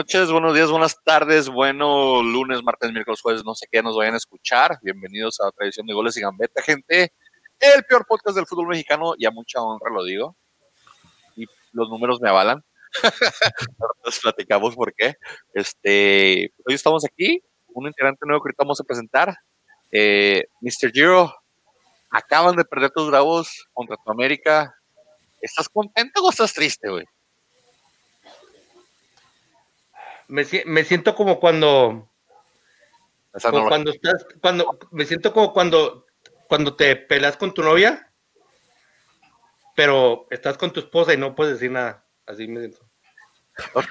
noches, buenos días, buenas tardes, bueno lunes, martes, miércoles, jueves, no sé qué nos vayan a escuchar. Bienvenidos a la tradición de goles y gambeta, gente. El peor podcast del fútbol mexicano y a mucha honra lo digo. Y los números me avalan. Entonces platicamos por qué. Este, hoy estamos aquí, un integrante nuevo que ahorita vamos a presentar. Eh, Mr. Giro, acaban de perder tus bravos contra tu América. ¿Estás contento o estás triste, güey? Me, me, siento como cuando. Como cuando estás. Cuando, me siento como cuando, cuando te pelas con tu novia, pero estás con tu esposa y no puedes decir nada. Así me siento. Ok.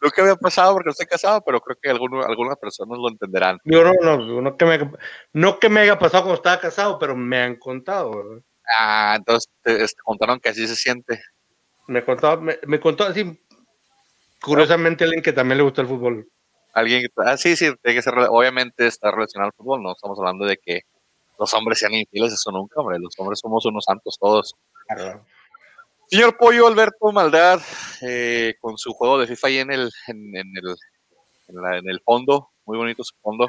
Nunca había pasado porque estoy casado, pero creo que algunos, algunas personas lo entenderán. Yo no, no, no que, me, no que me haya pasado cuando estaba casado, pero me han contado. Ah, entonces te, contaron que así se siente. Me contaba, me, me contó así, curiosamente, alguien que también le gusta el fútbol. Alguien que, ah, sí, sí, tiene que ser, obviamente está relacionado al fútbol, no estamos hablando de que los hombres sean infieles, eso nunca, hombre, los hombres somos unos santos todos. Claro. Señor Pollo Alberto Maldad, eh, con su juego de FIFA ahí en el, en, el, en, el fondo, muy bonito su fondo.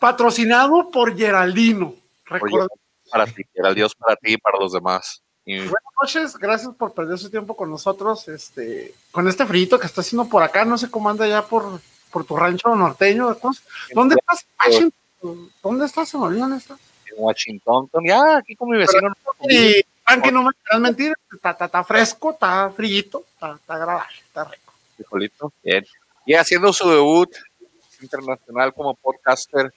Patrocinado por Geraldino. Recuerda. Para ti, Dios para ti y para los demás. Buenas noches, gracias por perder su tiempo con nosotros, este, con este frito que está haciendo por acá, no sé cómo anda ya por, por tu rancho norteño. ¿Dónde estás? ¿Dónde estás? Se me olvidó, ¿dónde estás? En Washington, ya, aquí con mi vecino. Aunque no me quieras mentir, está, fresco, está frillito, está, agradable, está rico. Frijolito, bien. Y haciendo su debut internacional como podcaster,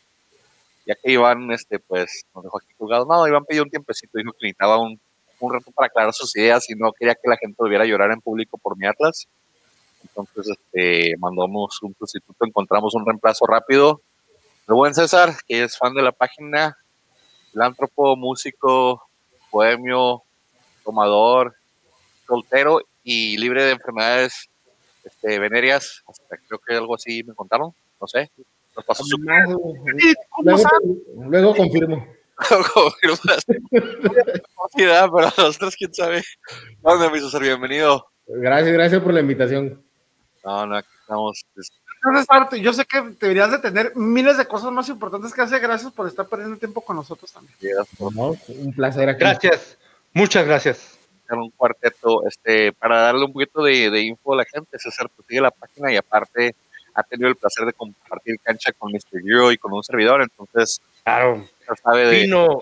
ya que Iván, este, pues, nos dejó aquí jugado. No, Iván pidió un tiempecito, dijo que necesitaba un, un rato para aclarar sus ideas y no quería que la gente volviera a llorar en público por mi Atlas. Entonces, este, mandamos un sustituto, encontramos un reemplazo rápido. El buen César, que es fan de la página, filántropo, músico, bohemio, tomador, soltero y libre de enfermedades este, venéreas. creo que algo así me contaron, no sé. Nos pasó su... luego, luego confirmo. pero los tres, quién sabe. ¿Dónde, mi ser Bienvenido. Gracias, gracias por la invitación. No, no, aquí estamos. Yo sé que deberías de tener miles de cosas más importantes que hacer. Gracias por estar perdiendo tiempo con nosotros también. un placer. Gracias. Muchas gracias. Un cuarteto, este, para darle un poquito de, info a la gente, César pues, sigue la página y aparte ha tenido el placer de compartir cancha con Mr. Giro y con un servidor, entonces claro, sabe de, Fino,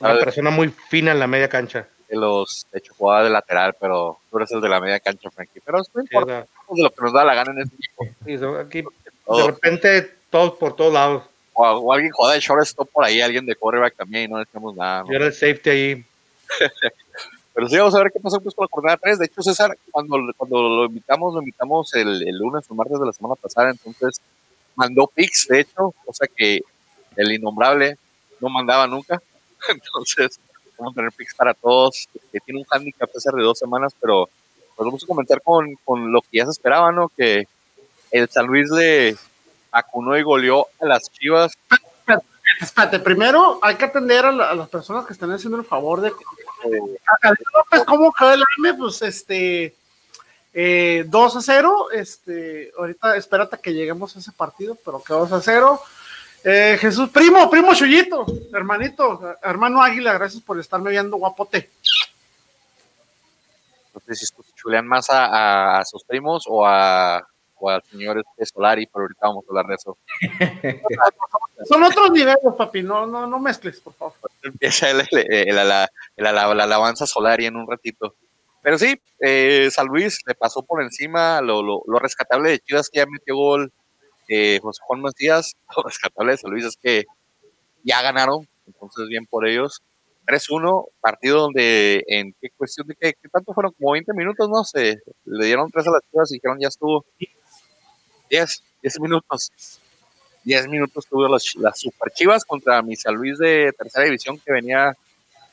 una persona muy fina en la media cancha. De los, de hecho, jugaba de lateral, pero tú eres el de la media cancha, Frankie. Pero es muy importante de lo que nos da la gana en este equipo. aquí, de repente, todos por todos lados. O, alguien juega de shortstop por ahí, alguien de quarterback también, y no decimos nada. Yo era el safety ahí. Pero sí, vamos a ver qué pasó pues, con la jornada 3. De hecho, César, cuando, cuando lo invitamos, lo invitamos el, el lunes o martes de la semana pasada, entonces mandó pics, de hecho, o sea que el innombrable no mandaba nunca. Entonces, vamos a tener pics para todos. Que tiene un handicap César de dos semanas, pero pues vamos a comentar con, con lo que ya se esperaba, ¿no? Que el San Luis le vacunó y goleó a las Chivas espérate, primero hay que atender a, las personas que están haciendo el favor de. ¿cómo quedó el AME? Pues este. Eh, 2 a 0. Este, ahorita espérate que lleguemos a ese partido, pero quedó 2 a 0. Eh, Jesús, primo, primo Chuyito, hermanito, hermano Águila, gracias por estarme viendo, guapote. No sé si chulean más a, a sus primos o a o al señor Solari, pero ahorita vamos a hablar de eso. Son otros niveles, papi, no, no, no mezcles, por favor. Empieza el, la, alabanza Solari en un ratito. Pero sí, eh, San Luis le pasó por encima lo, lo, rescatable de Chivas que ya metió gol eh, José Juan Macías. Lo rescatable de San Luis es que ya ganaron, entonces bien por ellos. 3-1, partido donde en qué cuestión de qué, qué, tanto fueron, como 20 minutos, ¿no? Se le dieron tres a las chivas y dijeron ya estuvo. 10, 10 minutos. 10 minutos tuvo las, las Super Chivas contra mi San Luis de tercera división que venía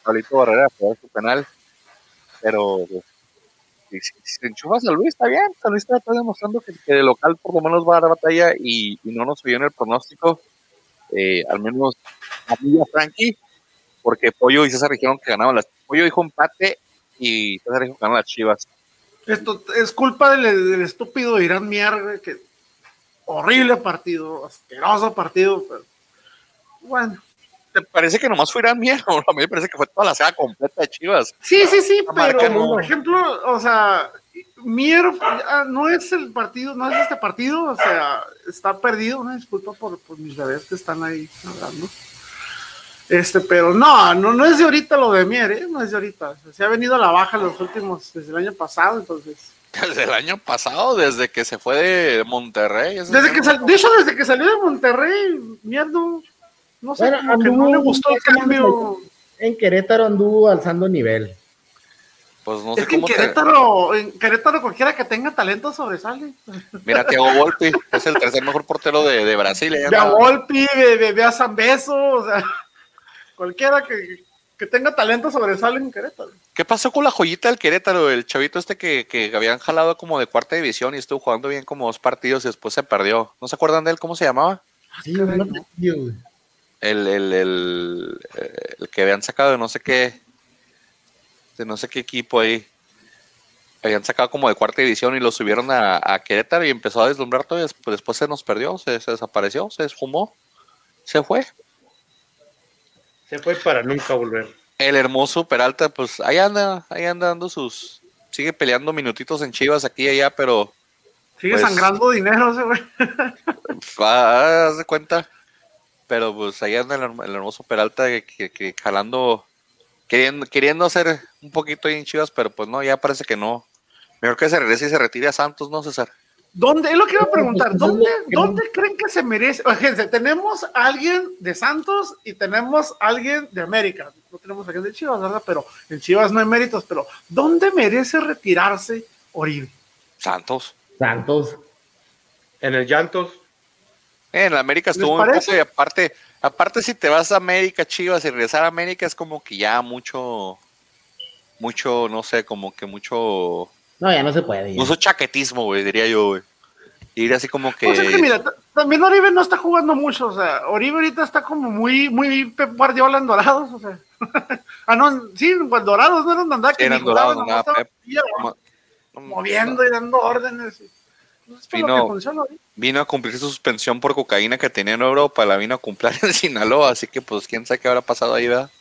Pablito Barrera a jugar su penal. Pero si, se enchufa San Luis, está bien. San Luis está, demostrando que, de local por lo menos va a dar batalla y, y no nos subió en el pronóstico. Eh, al menos a mí a Frankie, porque Pollo y César dijeron que ganaban las. Pollo dijo empate y César dijo que las Chivas. Esto es culpa del, estúpido Irán Mier, que horrible partido, asqueroso partido, bueno. ¿Te parece que nomás fue Irán Mier? a mí me parece que fue toda la saga completa de Chivas. Sí, sí, sí, pero por ejemplo, o sea, Mier no es el partido, no es este partido, o sea, está perdido, una disculpa por, por mis bebés que están ahí hablando. Este, pero no, no, no es de ahorita lo de Mier, ¿eh? no es de ahorita. Se ha venido a la baja los últimos, desde el año pasado, entonces. Desde el año pasado, desde que se fue de Monterrey. Desde que de hecho, desde que salió de Monterrey, Mier no, no sé, no le gustó el cambio. En Querétaro anduvo alzando nivel. Pues no sé es que en Querétaro, en Querétaro cualquiera que tenga talento sobresale. Mira, Thiago Volpi, es el tercer mejor portero de, de Brasil. Ve a Volpi, ve, ve, a Zambeso, o sea cualquiera que, tenga talento sobresale en Querétaro. ¿Qué pasó con la joyita del Querétaro? El chavito este que, habían jalado como de cuarta división y estuvo jugando bien como dos partidos y después se perdió. ¿No se acuerdan de él? ¿Cómo se llamaba? Sí, el, el, el, el, que habían sacado de no sé qué, de no sé qué equipo ahí. Habían sacado como de cuarta división y lo subieron a, Querétaro y empezó a deslumbrar todo y después, después se nos perdió, se, se desapareció, se esfumó, se fue. Se fue para nunca volver. El hermoso Peralta, pues ahí anda, ahí anda dando sus. Sigue peleando minutitos en Chivas aquí y allá, pero. Sigue pues, sangrando dinero ese güey. Va, haz de cuenta. Pero pues ahí anda el, hermoso Peralta que, jalando. Queriendo, queriendo hacer un poquito ahí en Chivas, pero pues no, ya parece que no. Mejor que se regrese y se retire a Santos, ¿no, César? ¿Dónde? Es lo que iba a preguntar. ¿Dónde, ¿dónde creen que se merece? Fíjense, tenemos a alguien de Santos y tenemos a alguien de América. No tenemos a alguien de Chivas, ¿verdad? Pero en Chivas no hay méritos. Pero ¿dónde merece retirarse Oribe? Santos. Santos. En el Llantos. En la América estuvo un poco y aparte, aparte si te vas a América, Chivas, y regresar a América es como que ya mucho, mucho, no sé, como que mucho no, ya no se puede. Uso chaquetismo, güey, diría yo, güey. Ir así como que. Pues que mira, también Oribe no está jugando mucho, o sea, Oribe ahorita está como muy, muy Pep Guardiola en Dorados, o sea. ah, no, sí, en Dorados no eran que eran Dorados, no, Pep. moviendo y dando órdenes. Vino, vino, a cumplir su suspensión por cocaína que tenía en Europa, la vino a cumplir en Sinaloa, así que pues quién sabe qué habrá pasado ahí, ¿verdad?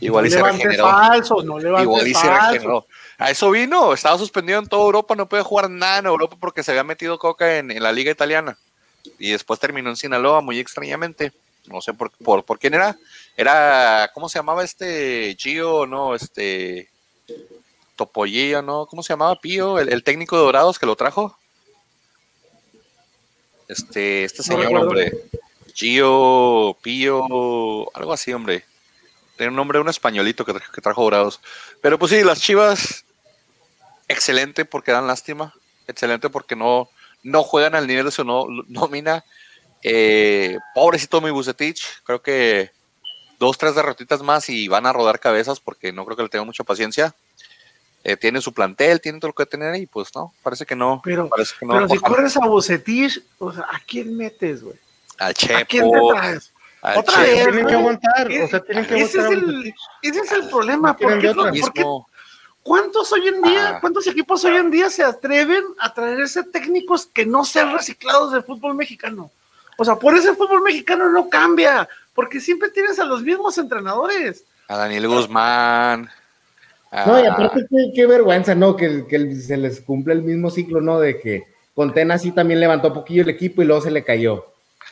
Igual no y se regeneró. Falso, no Igual y se regeneró. A eso vino, estaba suspendido en toda Europa, no puede jugar nada en Europa porque se había metido coca en, la liga italiana. Y después terminó en Sinaloa, muy extrañamente. No sé por, por, quién era. Era, ¿cómo se llamaba este Gio? No, este Topollillo, ¿no? ¿Cómo se llamaba Pío? El, técnico de Dorados que lo trajo. Este, este señor, hombre. Gio, Pío, algo así, hombre. Tiene un nombre, un españolito que, que trajo Dorados. Pero pues sí, las Chivas excelente porque dan lástima, excelente porque no, no juegan al nivel de su no, nómina. Eh, pobrecito mi Bucetich, creo que dos, tres derrotitas más y van a rodar cabezas porque no creo que le tenga mucha paciencia. Eh, tiene su plantel, tiene todo lo que tener y pues no, parece que no. Pero, parece que no pero si corres a Bucetich, o sea, ¿a quién metes, güey? Al Chepo. ¿A quién te traes? Otra vez. Tienen que aguantar. O sea, tienen que ese, es el, ese es el problema. ¿Por qué, ¿Cuántos hoy en día, ah. cuántos equipos hoy en día se atreven a traerse técnicos que no sean reciclados del fútbol mexicano? O sea, por eso el fútbol mexicano no cambia, porque siempre tienes a los mismos entrenadores. A Daniel Guzmán. No, y aparte qué, vergüenza, ¿no? Que, que, se les cumple el mismo ciclo, ¿no? De que Contena sí también levantó un poquillo el equipo y luego se le cayó.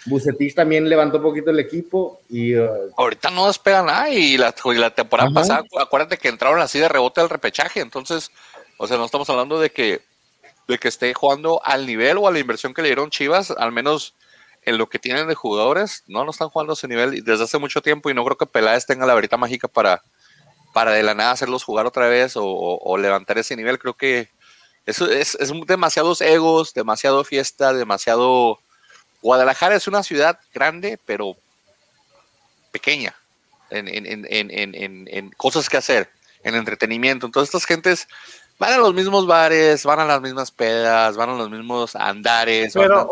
Bucetich también levantó un poquito el equipo y... Uh, Ahorita no despega nada y la, la temporada pasada, acuérdate que entraron así de rebote al repechaje, entonces, o sea, no estamos hablando de que, de que esté jugando al nivel o a la inversión que le dieron Chivas, al menos en lo que tienen de jugadores, no, no están jugando a ese nivel desde hace mucho tiempo y no creo que Peláez tenga la varita mágica para, para de la nada hacerlos jugar otra vez o, levantar ese nivel, creo que eso es, es demasiados egos, demasiado fiesta, demasiado Guadalajara es una ciudad grande, pero pequeña en, cosas que hacer, en entretenimiento. Entonces estas gentes van a los mismos bares, van a las mismas pedas, van a los mismos andares. Pero,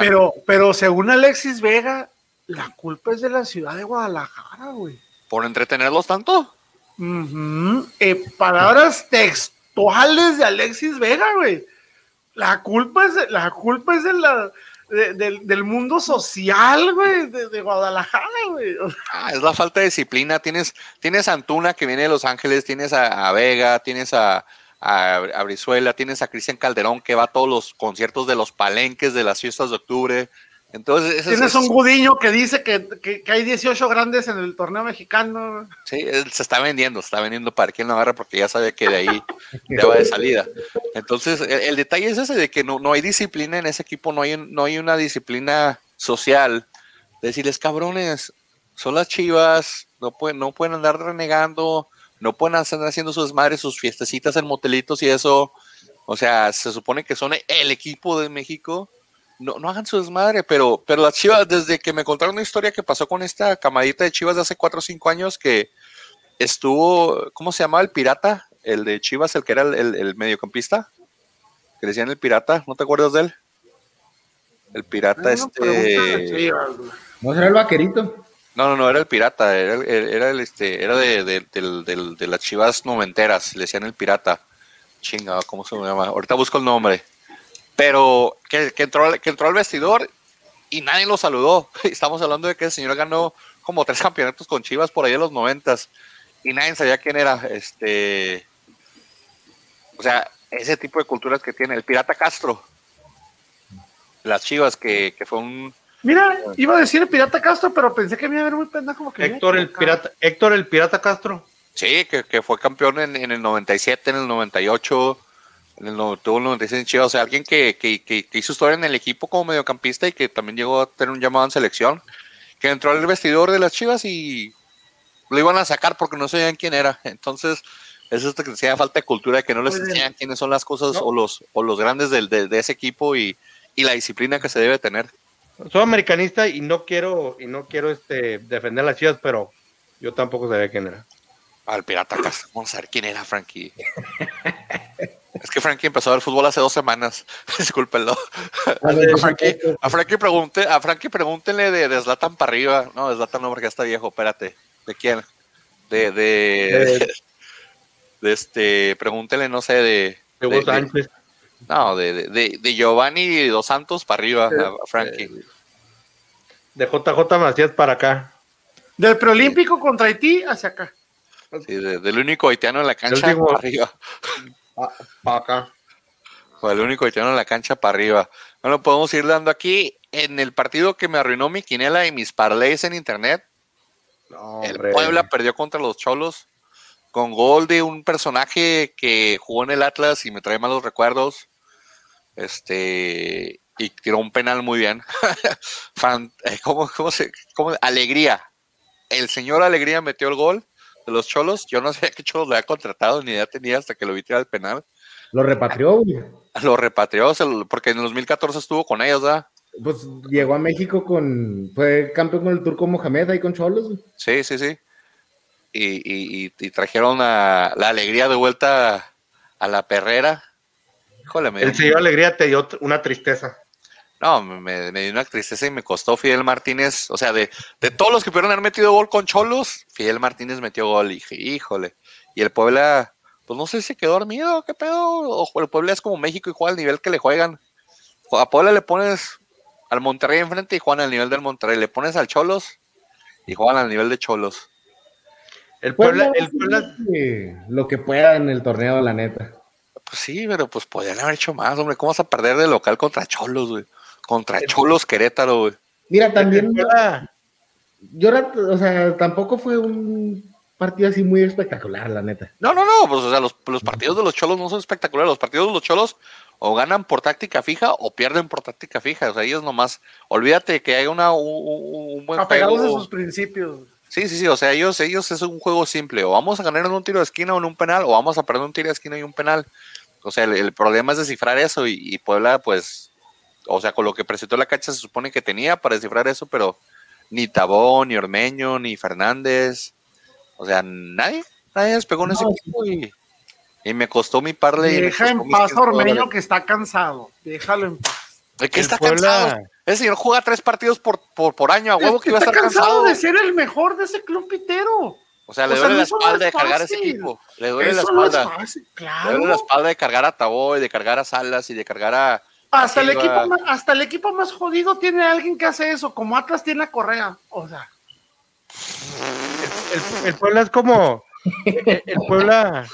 pero, pero según Alexis Vega, la culpa es de la ciudad de Guadalajara, güey. ¿Por entretenerlos tanto? Eh, palabras actuales de Alexis Vega, güey. La culpa es, la culpa es de la, del, mundo social, güey, de, Guadalajara, güey. Ah, es la falta de disciplina. Tienes, tienes a Antuna que viene de Los Ángeles, tienes a, Vega, tienes a, a, Brizuela, tienes a Cristian Calderón que va a todos los conciertos de los palenques de las fiestas de octubre. Entonces, Tienes un Gudiño que dice que, que, hay 18 grandes en el torneo mexicano. Sí, se está vendiendo, se está vendiendo para quien Navarra porque ya sabe que de ahí ya va de salida. Entonces, el, detalle es ese de que no, no hay disciplina en ese equipo, no hay, no hay una disciplina social. Decirles, cabrones, son las chivas, no pueden, no pueden andar renegando, no pueden andar haciendo sus madres, sus fiestecitas en motelitos y eso. O sea, se supone que son el equipo de México no, no hagan su desmadre, pero, pero las Chivas, desde que me contaron una historia que pasó con esta camadita de Chivas de hace 4 o 5 años que estuvo, ¿cómo se llamaba el pirata? El de Chivas, el que era el, mediocampista, que decían el pirata, ¿no te acuerdas de él? El pirata este... ¿No será el vaquerito? No, no, no, era el pirata, era, era el, este, era de, de, de las chivas noventeras, le decían el pirata. Chinga, ¿cómo se llama? Ahorita busco el nombre pero que, entró, que entró al vestidor y nadie lo saludó. Estamos hablando de que el señor ganó como tres campeonatos con Chivas por ahí en los noventas y nadie sabía quién era. Este, o sea, ese tipo de culturas que tiene el Pirata Castro. Las Chivas, que, fue un. Mira, iba a decir el Pirata Castro, pero pensé que me iba a ver muy pendejo como que. Héctor el, pirata, Héctor el Pirata Castro. Sí, que, fue campeón en, en, el 97, en el 98 en el, tuvo el 96 en o sea, alguien que, que, que, hizo historia en el equipo como mediocampista y que también llegó a tener un llamado en selección, que entró al vestidor de las Chivas y lo iban a sacar porque no sabían quién era. Entonces, es esto que decía falta de cultura, que no les enseñan quiénes son las cosas o, los, o los grandes del, de, ese equipo y, y, la disciplina que se debe tener. Soy americanista y no quiero, y no quiero este, defender a las Chivas, pero yo tampoco sabía quién era. Al Pirata Vamos a ver quién era, Frankie. Es que Frankie empezó a ver fútbol hace dos semanas. Discúlpenlo. A Frankie, a Frankie, pregunte, a Frankie pregúntenle de, de Zlatan para arriba. No, de Zlatan no, porque ya está viejo. Espérate. ¿De quién? De, de, de, este, pregúntenle, no sé, de. De, No, de, de, de, Giovanni Dos Santos para arriba, a Frankie. De JJ Macías para acá. Del preolímpico contra Haití hacia acá. Sí, del único haitiano en la cancha para arriba. Para acá. el único haitiano en la cancha para arriba. Bueno, podemos ir dando aquí. En el partido que me arruinó mi quinela y mis parlays en internet, el Puebla perdió contra los Cholos con gol de un personaje que jugó en el Atlas y me trae malos recuerdos. Este, y tiró un penal muy bien. Eh, ¿Cómo, se, Alegría. El señor Alegría metió el gol de los Cholos. Yo no sé qué Cholos le había contratado, ni idea tenía hasta que lo vi tirar al penal. Lo repatrió, güey. Lo repatrió, porque en el 2014 estuvo con ellos, ¿verdad? Pues llegó a México con. Fue campeón con el turco Mohamed ahí con Cholos, güey. Sí, sí, sí. Y, trajeron la alegría de vuelta a la perrera. Híjole, me El señor Alegría te dio una tristeza. No, me, dio una tristeza y me costó Fidel Martínez. O sea, de, todos los que pudieron haber metido gol con Cholos, Fidel Martínez metió gol. Y dije, híjole. Y el Puebla, pues no sé si quedó dormido, qué pedo. O el Puebla es como México y juega al nivel que le juegan. A Puebla le pones al Monterrey enfrente y juegan al nivel del Monterrey. Le pones al Cholos y juegan al nivel de Cholos. El Puebla, el Puebla... Lo que pueda en el torneo, la neta. Pues sí, pero pues podrían haber hecho más, hombre. ¿Cómo vas a perder de local contra Cholos, güey? Contra Cholos Querétaro, güey. Mira, también. Yo, o sea, tampoco fue un partido así muy espectacular, la neta. No, no, no, pues o sea, los, partidos de los Cholos no son espectaculares. Los partidos de los Cholos o ganan por táctica fija o pierden por táctica fija. O sea, ellos nomás, olvídate que hay una, un, buen Apegados a sus principios. Sí, sí, sí, o sea, ellos, ellos es un juego simple. O vamos a ganar en un tiro de esquina o en un penal, o vamos a perder un tiro de esquina y un penal. O sea, el, problema es descifrar eso y, y Puebla, pues, o sea, con lo que presentó la cancha se supone que tenía para descifrar eso, pero ni Tabón, ni Ormeño, ni Fernández, o sea, nadie, nadie despegó en ese equipo y, me costó mi parle. Deja en paz a Ormeño que está cansado, déjalo en paz. ¿De qué está cansado? Ese señor juega tres partidos por, por, año, a huevo que iba a estar cansado. de ser el mejor de ese club pitero. O sea, le duele la espalda de cargar ese equipo. Le duele la espalda. claro. Le duele la espalda de cargar a Taboy, de cargar a Salas y de cargar a. Hasta el, equipo más, hasta el equipo más jodido tiene alguien que hace eso, como Atlas tiene a Correa. O sea. El, Puebla es como. El, Puebla.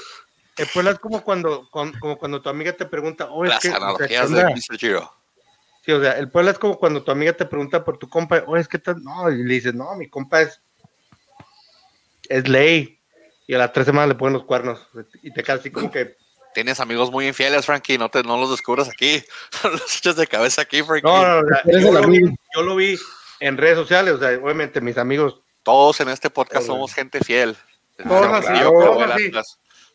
El Puebla es como cuando, como cuando tu amiga te pregunta, oh, Las analogías de Mr. Giro. Sí, o sea, el Puebla es como cuando tu amiga te pregunta por tu compa, oh, es que no, y le dices, no, mi compa es es ley. Y a las tres semanas le ponen los cuernos. Y te quedas así como que. Tienes amigos muy infieles, Frankie. No, te, no los descubras aquí. los echas de cabeza aquí, Frankie. No, no, yo, lo vi, en redes sociales. O sea, obviamente mis amigos. Todos en este podcast somos gente fiel. Todos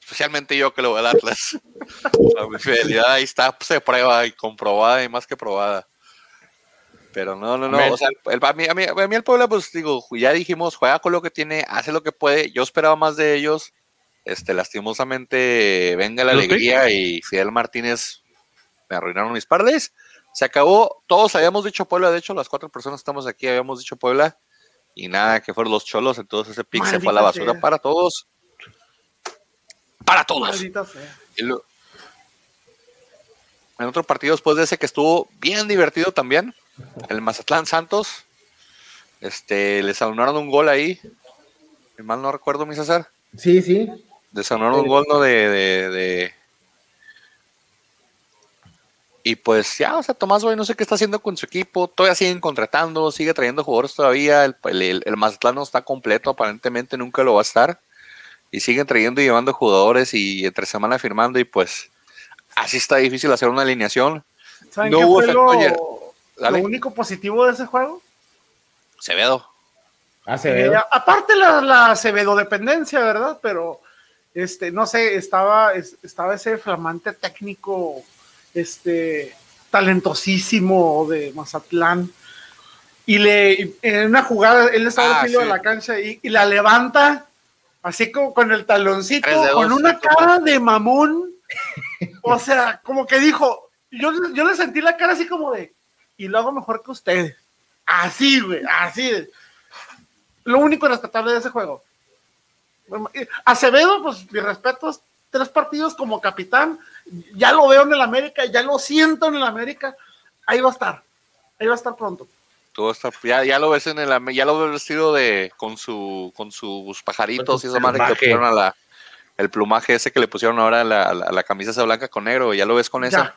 Especialmente yo que lo voy al Atlas. La fidelidad ahí está, se prueba y comprobada y más que probada. Pero no, no, no. O sea, el, a, mí, a, mí, a mí el Puebla, pues digo, ya dijimos, juega con lo que tiene, hace lo que puede. Yo esperaba más de ellos. Este, lastimosamente, venga la alegría y Fidel Martínez me arruinaron mis parles. Se acabó, todos habíamos dicho Puebla, de hecho, las cuatro personas que estamos aquí habíamos dicho Puebla. Y nada, que fueron los cholos, entonces ese pick se fue a la basura para todos. Para todos. en otro partido después de ese que estuvo bien divertido también, el Mazatlán Santos, este, les anunaron un gol ahí. Mal no recuerdo, mi César. Sí, sí. Anunaron un gol, ¿no? De, de, Y pues ya, o sea, Tomás, güey, no sé qué está haciendo con su equipo. Todavía siguen contratando, sigue trayendo jugadores todavía. El, el, Mazatlán no está completo, aparentemente nunca lo va a estar. Y siguen trayendo y llevando jugadores y entre semana firmando. Y pues así está difícil hacer una alineación. no hubo efecto lo único positivo de ese juego. Acevedo. Acevedo. aparte la, la Acevedo dependencia, ¿verdad? Pero, este, no sé, estaba, estaba ese flamante técnico, este, talentosísimo de Mazatlán. Y le, en una jugada, él estaba ah, de la cancha y, la levanta, así como con el taloncito, con una cara de mamón. o sea, como que dijo, yo, yo le sentí la cara así como de, y lo hago mejor que ustedes. Así, güey, así. Lo único rescatable de ese juego. Acevedo, pues mis respetos, tres partidos como capitán, ya lo veo en el América, ya lo siento en el América, ahí va a estar, ahí va a estar pronto. Todo está, ya, ya lo ves en el ya lo ves vestido de con su con sus pajaritos y esa madre que le pusieron a la el plumaje ese que le pusieron ahora a la, la, camisa esa blanca con negro, ya lo ves con esa.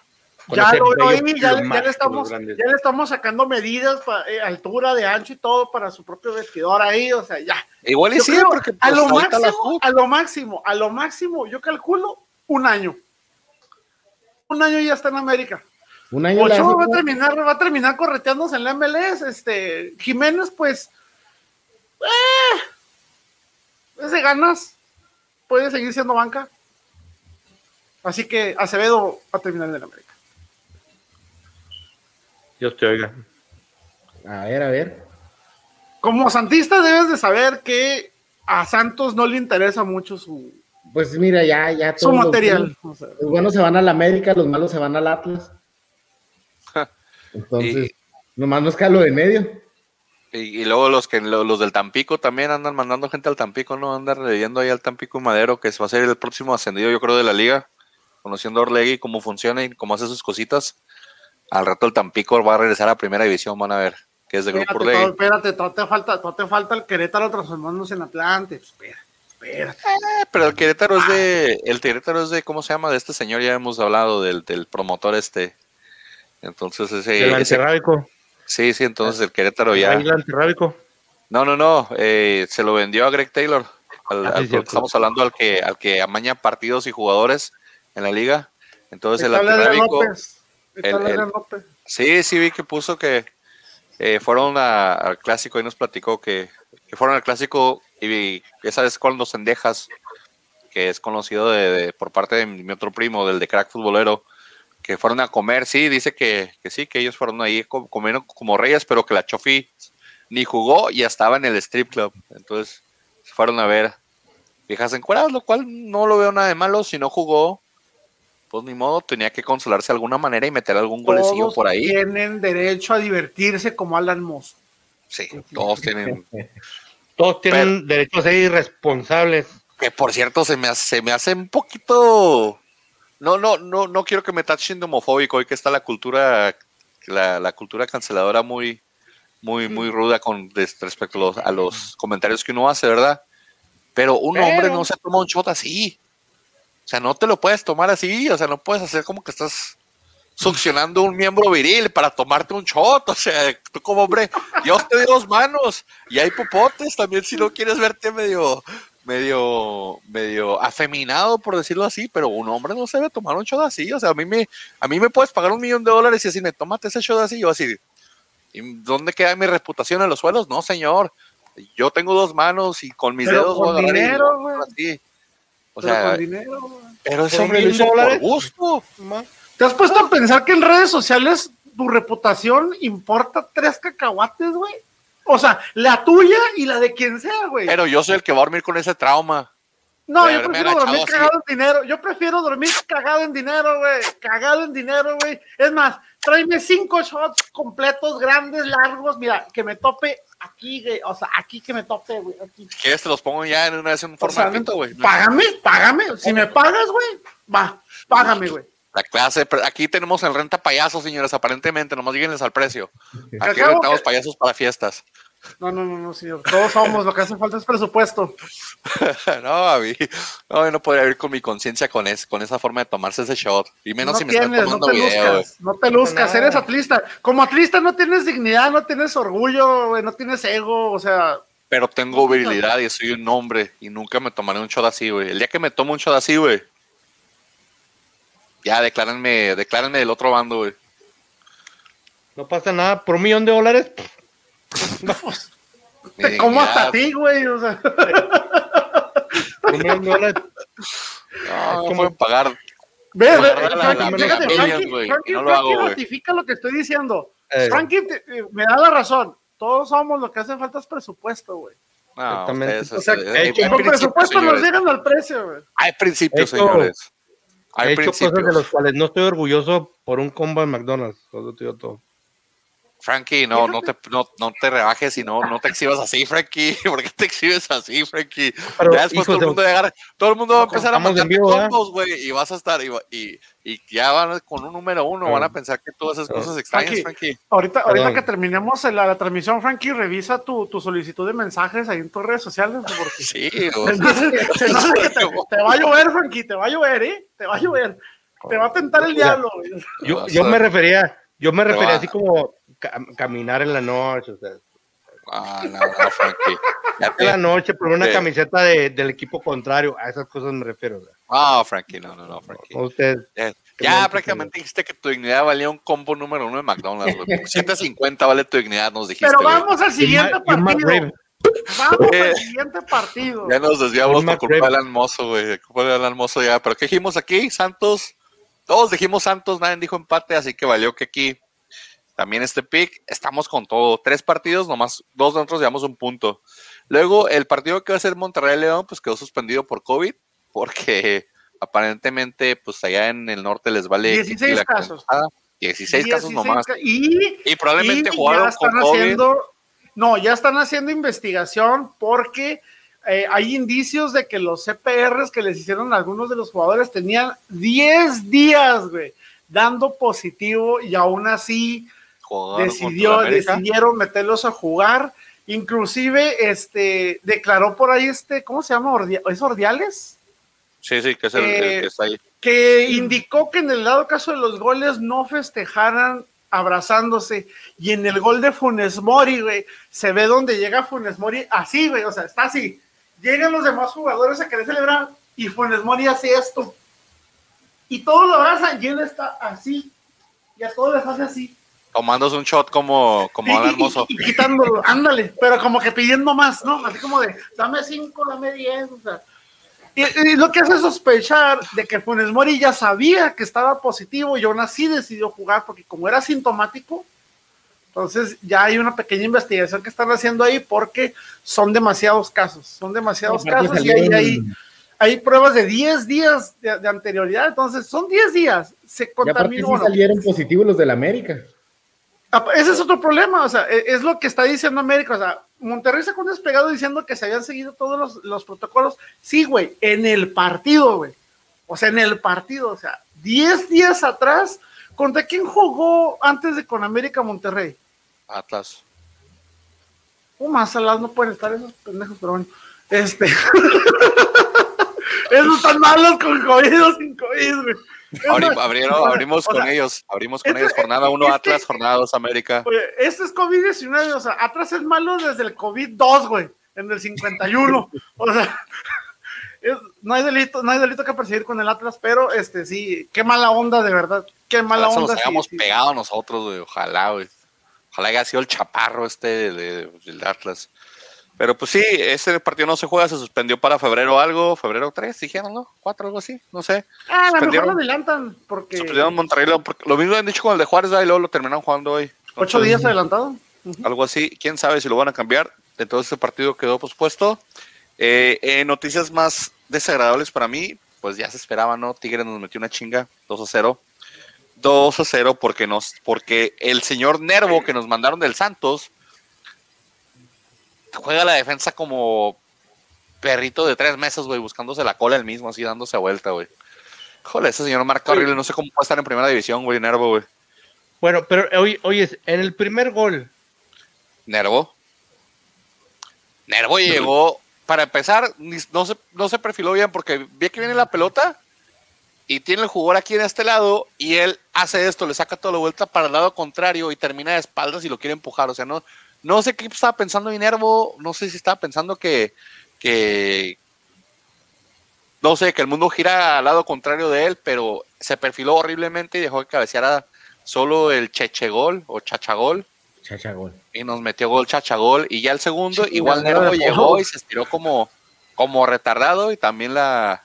Ya lo ya, le estamos, ya le estamos sacando medidas, para eh, altura de ancho y todo para su propio vestidor ahí, o sea, ya. Igual y sí, porque a lo pues, máximo, a lo máximo, a lo máximo, yo calculo un año. Un año ya está en América. Un año va a terminar, va a terminar correteándose en la MLS, este, Jiménez, pues, eh, ese ganas, puede seguir siendo banca. Así que Acevedo va a terminar en la América. Dios te oiga. A ver, a ver. Como santista debes de saber que a Santos no le interesa mucho su... Pues mira, ya, ya. Su material. Los, buenos se van al América, los malos se van al Atlas. Entonces, nomás nos cae lo de medio. Y, luego los que los del Tampico también andan mandando gente al Tampico, ¿no? Andan leyendo ahí al Tampico Madero, que va a ser el próximo ascendido, yo creo, de la liga. Conociendo a Orlegui, cómo funciona y cómo hace sus cositas. Al rato el Tampico va a regresar a primera división, van a ver, que es de Grupo Orlegui. espérate, todo te falta, todo te falta el Querétaro transformándose en Atlante. Espera, espera. Eh, pero el Querétaro es de, el Querétaro es de, ¿cómo se llama? De este señor ya hemos hablado, del, del promotor este. Entonces ese. El antirrábico. Sí, sí, entonces el Querétaro ya. El antirrábico. No, no, no, eh, se lo vendió a Greg Taylor. Ah, estamos hablando al que, al que amaña partidos y jugadores en la liga. Entonces el antirrábico sí, sí vi que puso que eh, fueron al clásico y nos platicó que, fueron al clásico y esa vez con los Cendejas, que es conocido de, por parte de mi, otro primo, del de crack futbolero, que fueron a comer, sí, dice que, sí, que ellos fueron ahí, comieron como reyes, pero que la Chofi ni jugó y ya estaba en el strip club. Entonces fueron a ver viejas encueradas, lo cual no lo veo nada de malo. Si no jugó, pues ni modo, tenía que consolarse de alguna manera y meter algún golecillo por ahí. Tienen derecho a divertirse como Alan Moss. Sí, todos tienen. Todos tienen derecho a ser irresponsables. Que por cierto, se me hace, se me hace un poquito. No, no, no, no quiero que me tachen de homofóbico. Hoy que está la cultura, la, la cultura canceladora muy, muy, muy ruda con respecto a los, a los comentarios que uno hace, ¿verdad? Pero un hombre no se toma un shot así. O sea, no te lo puedes tomar así. O sea, no puedes hacer como que estás succionando un miembro viril para tomarte un shot. O sea, tú como hombre, Dios te dio dos manos y hay popotes también si no quieres verte medio, medio, medio afeminado, por decirlo así, pero un hombre no se debe tomar un shot así. O sea, a mí me, a mí me puedes pagar un millón de dólares y así me tómate ese shot así. Yo así, ¿y ¿dónde queda mi reputación en los suelos? No, señor. Yo tengo dos manos y con mis Pero dedos con voy a agarrar dinero, así. O Pero sea, con dinero, pero ese Pero hombre lo mil hizo por dólares. gusto. ¿Te has puesto a pensar que en redes sociales tu reputación importa tres cacahuates, güey? O sea, la tuya y la de quien sea, güey. Pero yo soy el que va a dormir con ese trauma. No, yo prefiero dormir así. cagado en dinero. Yo prefiero dormir cagado en dinero, güey. Cagado en dinero, güey. Es más, tráeme cinco shots completos, grandes, largos. Mira, que me tope aquí, güey. O sea, aquí que me tope, güey. Aquí. Si quieres te los pongo ya en una vez en O sea, formatito, güey. págame, págame. Si me pagas, güey, va, págame, güey. La clase, pero aquí tenemos el renta payasos, señores, aparentemente, nomás díganles al precio. Aquí rentamos que- payasos para fiestas. No, no, no, no, señor. Todos somos. Lo que hace falta es presupuesto. no, a mí, no, yo no podría ir con mi conciencia con, es, con esa forma de tomarse ese shot. Y menos no si me están no tomando te video, luzcas, no te luzcas, eres atlista. Como atlista no tienes dignidad, no tienes orgullo, güey, no tienes ego, o sea, Pero tengo virilidad y soy un hombre y nunca me tomaré un shot así, güey. El día que me tomo un shot así, güey, ya declárenme, declárenme del otro bando, güey. No pasa nada. Por un millón de dólares, Te como hasta ti, güey, o sea. dólares. No, como- pueden pagar. Ve, Como ve, agarrar la- Frankie, la fíjate, Frankie, Frankie, no lo Frankie hago, ratifica lo que estoy diciendo. Eh, Frankie te- eh, me da la razón. Todos somos, lo que hace falta es presupuesto, güey. No, ustedes, O sea, hay hecho, Con presupuesto nos señores. llegan al precio, güey. Hay principios, hecho, señores. he Hay hecho cosas principios. de los cuales no estoy orgulloso por un combo en McDonald's. Todo, tío, todo. Frankie, no, no te, no, no te rebajes y no, no te exhibas así, Frankie. ¿Por qué te exhibes así, Frankie? Pero, ya después todo el de- mundo va a llegar- todo el mundo va a empezar a ¿verdad? combos, güey, y vas a estar, y, y, y ya van con un número uno, van a pensar que tú haces Ah. cosas extrañas, Frankie. Frankie. Ahorita, ahorita que terminemos la, la transmisión, Frankie, revisa tu, tu solicitud de mensajes ahí en tus redes sociales. Porque Sí, se que te, te va a llover, Frankie, te va a llover, ¿eh? Te va a llover. Te va a tentar el diablo, güey. Yo, yo me refería, yo me refería así como ca- caminar en la noche, o sea, Ah, no, no, Frankie. Ya en la te, noche por una Sí. camiseta de- del equipo contrario, a esas cosas me refiero. no, Frankie, no, no, no, Frankie. Con ustedes, Ya, prácticamente dijiste que tu dignidad valía un combo número uno de McDonald's, güey. Por 7.50 vale tu dignidad, nos dijiste, Pero güey. vamos al siguiente partido. Vamos Eh. al siguiente partido. Ya nos desviamos por culpa McRae. del almozo, güey. Culpa ya. Pero ¿qué dijimos aquí? Santos. Todos dijimos Santos, nadie dijo empate, así que valió que aquí también este pick. Estamos con todo. Tres partidos, nomás dos de nosotros llevamos un punto. Luego, el partido que va a ser Monterrey-León, pues quedó suspendido por COVID, porque aparentemente, pues allá en el norte les vale. 16 la casos. cansada. 16, casos 16 nomás. ca- Y, Y probablemente y jugaron con COVID. haciendo, no, ya están haciendo investigación porque eh, hay indicios de que los CPRs que les hicieron a algunos de los jugadores tenían 10 días, güey, dando positivo y aún así Jugaron decidió, decidieron meterlos a jugar. Inclusive, este, declaró por ahí este, ¿cómo se llama? ¿Es Ordiales? Sí, sí, que es el, el Eh, que está ahí. que indicó que en el dado caso de los goles no festejaran abrazándose y en el gol de Funes Mori, güey, se ve donde llega Funes Mori así, güey, o sea, está así. Llegan los demás jugadores a querer celebrar y Funes Mori hace esto. Y todos lo abrazan y él está así. Y a todos les hace así. Tomándose un shot como, como Hermoso. Y, y quitándolo, ándale, pero como que pidiendo más, ¿no? Así como de, dame cinco, dame diez, o sea. Y, y lo que hace sospechar de que Funes Mori ya sabía que estaba positivo y aún así decidió jugar, porque como era sintomático, entonces ya hay una pequeña investigación que están haciendo ahí porque son demasiados casos, son demasiados casos y ahí hay, hay pruebas de 10 días de, de anterioridad, entonces son 10 días, se Y aparte sí contaminó. ¿no? salieron positivos los del América. Ah, Ese es otro problema, o sea, e- es lo que está diciendo América, o sea, Monterrey sacó un despegado diciendo que se habían seguido todos los, los protocolos. Sí, güey, en el partido, güey. O sea, en el partido, o sea, 10 días atrás, ¿contra quién jugó antes de con América Monterrey? Atlas. Más al lado no pueden estar esos pendejos, pero bueno. Este. esos están malos con COVID o sin COVID, güey. Abri- abrieron- abrimos O con ellos, abrimos con este- ellos. Jornada 1 este- Atlas, jornada 2 América. Oye, este es COVID-19, o sea, atrás es malo desde el COVID-2, güey, en el 51. O sea, es- no hay delito, no hay delito que perseguir con el Atlas, pero este sí, qué mala onda de verdad, qué mala se onda. nos hayamos sí. pegado nosotros, güey. Ojalá, güey. Ojalá haya sido el chaparro este de- de- del Atlas. Pero pues sí, ese partido no se juega, se suspendió para febrero algo, febrero 3, dijeron, ¿no? 4, algo así, no sé. Ah, a lo mejor lo adelantan, porque Suspendieron Monterrey, lo, porque lo mismo han dicho con el de Juárez, y luego lo terminaron jugando hoy. ocho días adelantado. algo así. Quién sabe si lo van a cambiar. Entonces, ese partido quedó pospuesto. Eh, eh, noticias más desagradables para mí, pues ya se esperaba, ¿no? Tigres nos metió una chinga, 2 a 0. 2 a 0 porque, nos, porque el señor Nervo que nos mandaron del Santos juega la defensa como perrito de tres meses, güey, buscándose la cola el mismo, así dándose vuelta, güey. Joder, ese señor marca horrible, no sé cómo puede estar en primera división, güey, Nervo, güey. Bueno, pero oye, oye, en el primer gol, Nervo. Nervo llegó, para empezar, no se, no se perfiló bien porque ve que viene la pelota y tiene el jugador aquí en este lado y él hace esto, le saca toda la vuelta para el lado contrario y termina de espaldas y lo quiere empujar. O sea, no, no sé qué estaba pensando mi Nervo, no sé si estaba pensando que, que, no sé, que el mundo gira al lado contrario de él, pero se perfiló horriblemente y dejó que cabeceara solo el chechegol o chachagol Chachagol. y nos metió gol chachagol y ya el segundo igual Nervo llegó y se estiró como como retardado y también la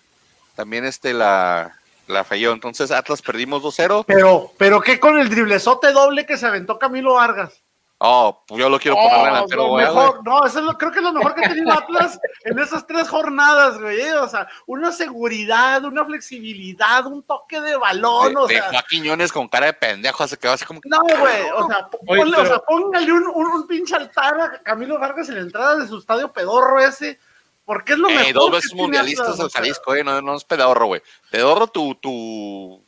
también este la la falló entonces Atlas perdimos 2-0 Pero, pero qué con el driblezote doble que se aventó Camilo Vargas. Oh yo lo quiero poner Oh, delantero lo no, eso es lo, creo que es lo mejor que ha tenido Atlas en esas tres jornadas, güey. eh, O sea, una seguridad, una flexibilidad, un toque de balón, o de, sea. dejó a Quiñones con cara de pendejo se quedó así como que No, güey, o sea, Oye, ponle- pero- o sea, póngale un, un, un pinche altar a Camilo Vargas en la entrada de su estadio pedorro ese, porque es lo Ey, mejor. dos que veces tiene mundialistas al o sea. Jalisco eh, no, no es pedorro güey pedorro tu tu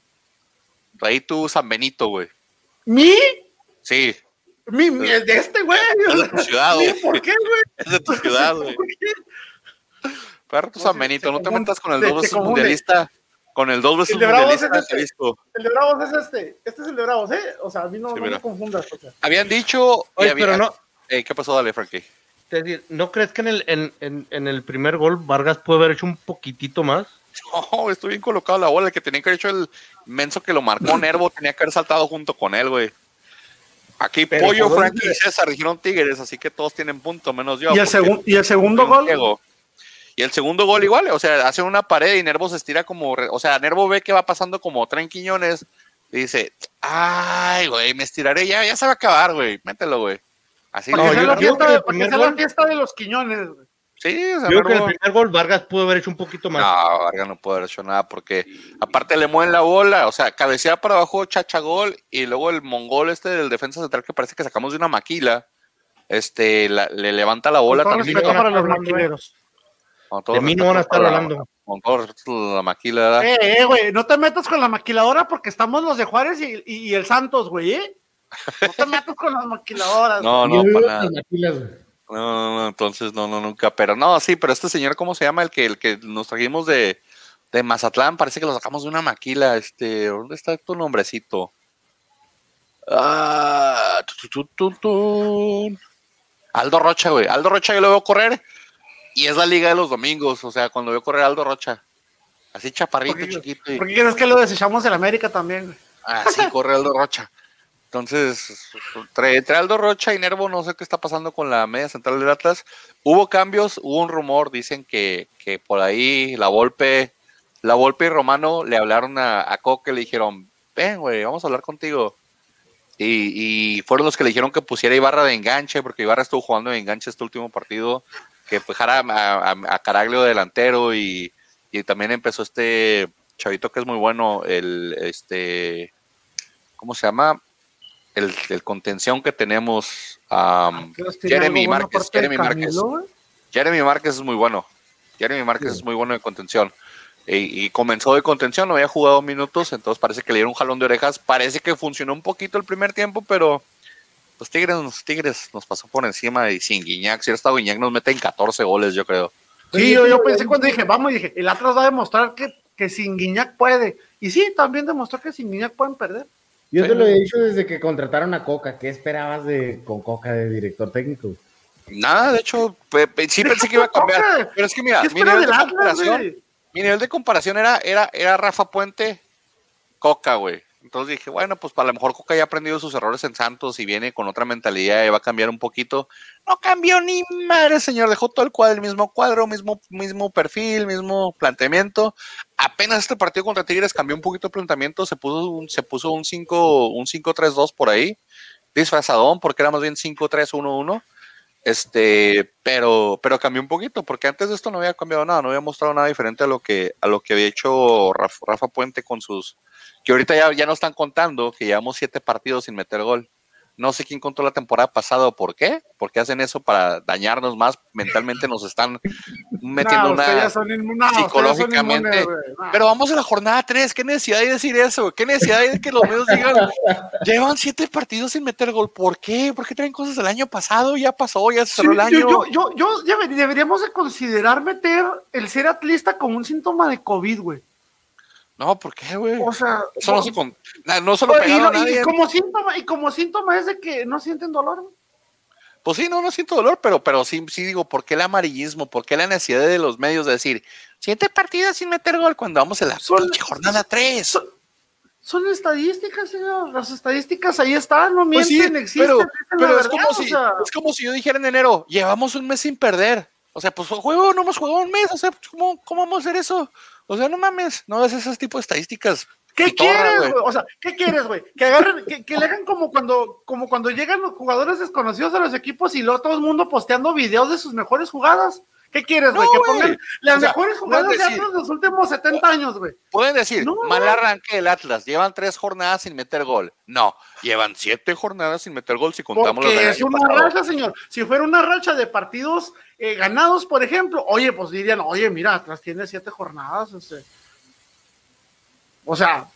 ahí tu San Benito güey ¿Mi? sí Mi, mi- de este, güey. es de tu ciudad güey ¿Por qué, güey? es de tu ciudad güey ¿Por qué? Perro tu No, San Benito, no te metas con el dos veces confunde. mundialista. Con el dos veces El de Bravos mundialista de este. Jalisco. El de Bravos es este. Este es el de Bravos, ¿eh? O sea, a mí no, Sí, no mira. me confundas. O sea. Habían dicho. y oye, había- pero no, ¿Qué pasó? Dale, Frankie. es decir, ¿no crees que en el, en, en, en el primer gol Vargas puede haber hecho un poquitito más? No, estoy bien colocado la bola. El que tenía que haber hecho el menso que lo marcó Nervo tenía que haber saltado junto con él, güey. Aquí Pero, Pollo. Frankie y César dijeron Tigres, así que todos tienen punto, menos yo. ¿Y, el segun- y el segundo gol. Y el segundo gol igual, o sea, hace una pared y Nervo se estira como, o sea, Nervo ve que va pasando como tren Quiñones y dice, ay, güey, me estiraré, ya, ya se va a acabar, güey, mételo, güey. Así No, yo- la fiesta de los quiñones. güey. Sí, o sea, Yo creo que en el primer gol Vargas pudo haber hecho un poquito más. No, Vargas no puede haber hecho nada porque aparte le mueven la bola, o sea, cabecea para abajo, chacha gol y luego el mongol este del defensa central que parece que sacamos de una maquila, este, la- le levanta la bola Con también. para no, los todo de mí no van a estar hablando. Con todo respeto la maquila. Eh, eh, güey, no te metas con la maquiladora porque estamos los de Juárez y, y- y el Santos, güey, ¿eh? No te metas con las maquiladoras. No, no, para nada. No, no, no, entonces no, no, nunca. Pero no, sí, pero este señor, ¿cómo se llama? El que, el que nos trajimos de, de Mazatlán, parece que lo sacamos de una maquila. Este, ¿dónde está tu nombrecito? Ah, tu, tu, tu, tu, tu. Aldo Rocha, güey. Aldo Rocha yo lo veo correr y es la liga de los domingos. O sea, cuando veo correr a Aldo Rocha. Así chaparrito, Porque- chiquito. y- ¿Por qué crees que lo desechamos en América también, güey? Así corre Aldo Rocha. Entonces, entre, Aldo Rocha y Nervo, no sé qué está pasando con la media central del Atlas. Hubo cambios, hubo un rumor, dicen que, que por ahí la Volpe, la Volpe y Romano le hablaron a, a Coque, le dijeron, ven, güey, vamos a hablar contigo. Y, y fueron los que le dijeron que pusiera Ibarra de enganche, porque Ibarra estuvo jugando de enganche este último partido, que dejara a, a, Caraglio de delantero y, y también empezó este chavito que es muy bueno, el este, ¿cómo se llama? El, el contención que tenemos, um, Jeremy Márquez. Jeremy Márquez. Jeremy Márquez es muy bueno. Jeremy Márquez es muy bueno de contención. Y, y, comenzó de contención, no había jugado minutos, entonces parece que le dieron un jalón de orejas. Parece que funcionó un poquito el primer tiempo, pero los Tigres, los Tigres nos pasó por encima y sin Guiñac. Si estado Guiñac nos meten 14 goles, yo creo. Sí, yo, yo pensé cuando dije, vamos, dije, el Atlas va a demostrar que, que sin Guiñac puede. Y sí, también demostró que sin Guiñac pueden perder. Yo te lo he dicho desde que contrataron a Coca. ¿Qué esperabas de con Coca de director técnico? Nada, de hecho, sí pensé que iba a cambiar. Pero es que mira, mi nivel, de comparación, mi nivel de comparación era, era, era Rafa Puente, Coca, güey. Entonces dije, bueno, pues para lo mejor Coca ya ha aprendido sus errores en Santos y viene con otra mentalidad y va a cambiar un poquito. No cambió ni madre, señor. Dejó todo el cuadro, el mismo cuadro, mismo, mismo perfil, mismo planteamiento. Apenas este partido contra Tigres cambió un poquito el planteamiento. Se puso un, se puso un 5, un 5-3-2 por ahí. Disfrazadón, porque era más bien 5-3-1-1. Este, pero, pero cambió un poquito, porque antes de esto no había cambiado nada, no había mostrado nada diferente a lo que, a lo que había hecho Rafa, Rafa Puente con sus, que ahorita ya, ya nos están contando que llevamos siete partidos sin meter gol. No sé quién contó la temporada pasada o por qué, porque hacen eso para dañarnos más, mentalmente nos están metiendo una, psicológicamente. pero vamos a la jornada 3, ¿qué necesidad hay de decir eso? ¿Qué necesidad hay de que los medios digan, llevan siete partidos sin meter gol? ¿Por qué? ¿Por qué traen cosas del año pasado? Ya pasó, ya se cerró el año. Yo, yo, yo, deberíamos de considerar meter el ser atlista como un síntoma de COVID, güey. No, ¿por qué, güey? O sea, no, se con, no se lo pegaron y, a nadie. Y como, síntoma, y como síntoma es de que no sienten dolor. Pues sí, no, no siento dolor, pero, pero sí, sí digo, ¿por qué el amarillismo? ¿Por qué la necesidad de los medios de decir, siete partidas sin meter gol cuando vamos en la jornada 3? Son, estadísticas, señor. Las estadísticas ahí están, no pues mienten, existen. Pero, es, como si, es como si yo dijera en enero, llevamos un mes sin perder. O sea, pues juego, no hemos jugado un mes, o sea, ¿cómo, cómo vamos a hacer eso? O sea, no mames, no es ese tipo de estadísticas. ¿Qué quieres, güey? O sea, ¿qué quieres, güey? Que agarren, que, le hagan como cuando, como cuando llegan los jugadores desconocidos a los equipos y luego todo el mundo posteando videos de sus mejores jugadas. ¿Qué quieres, güey? que pongan las mejores jugadas de Atlas de los últimos 70 años, güey. Pueden decir, mal arranque del Atlas, llevan tres jornadas sin meter gol. No, llevan siete jornadas sin meter gol si contamos Porque es una racha, señor. Si fuera una racha de partidos eh, ganados, por ejemplo, oye, pues dirían, oye, mira, Atlas tiene siete jornadas, este. O sea,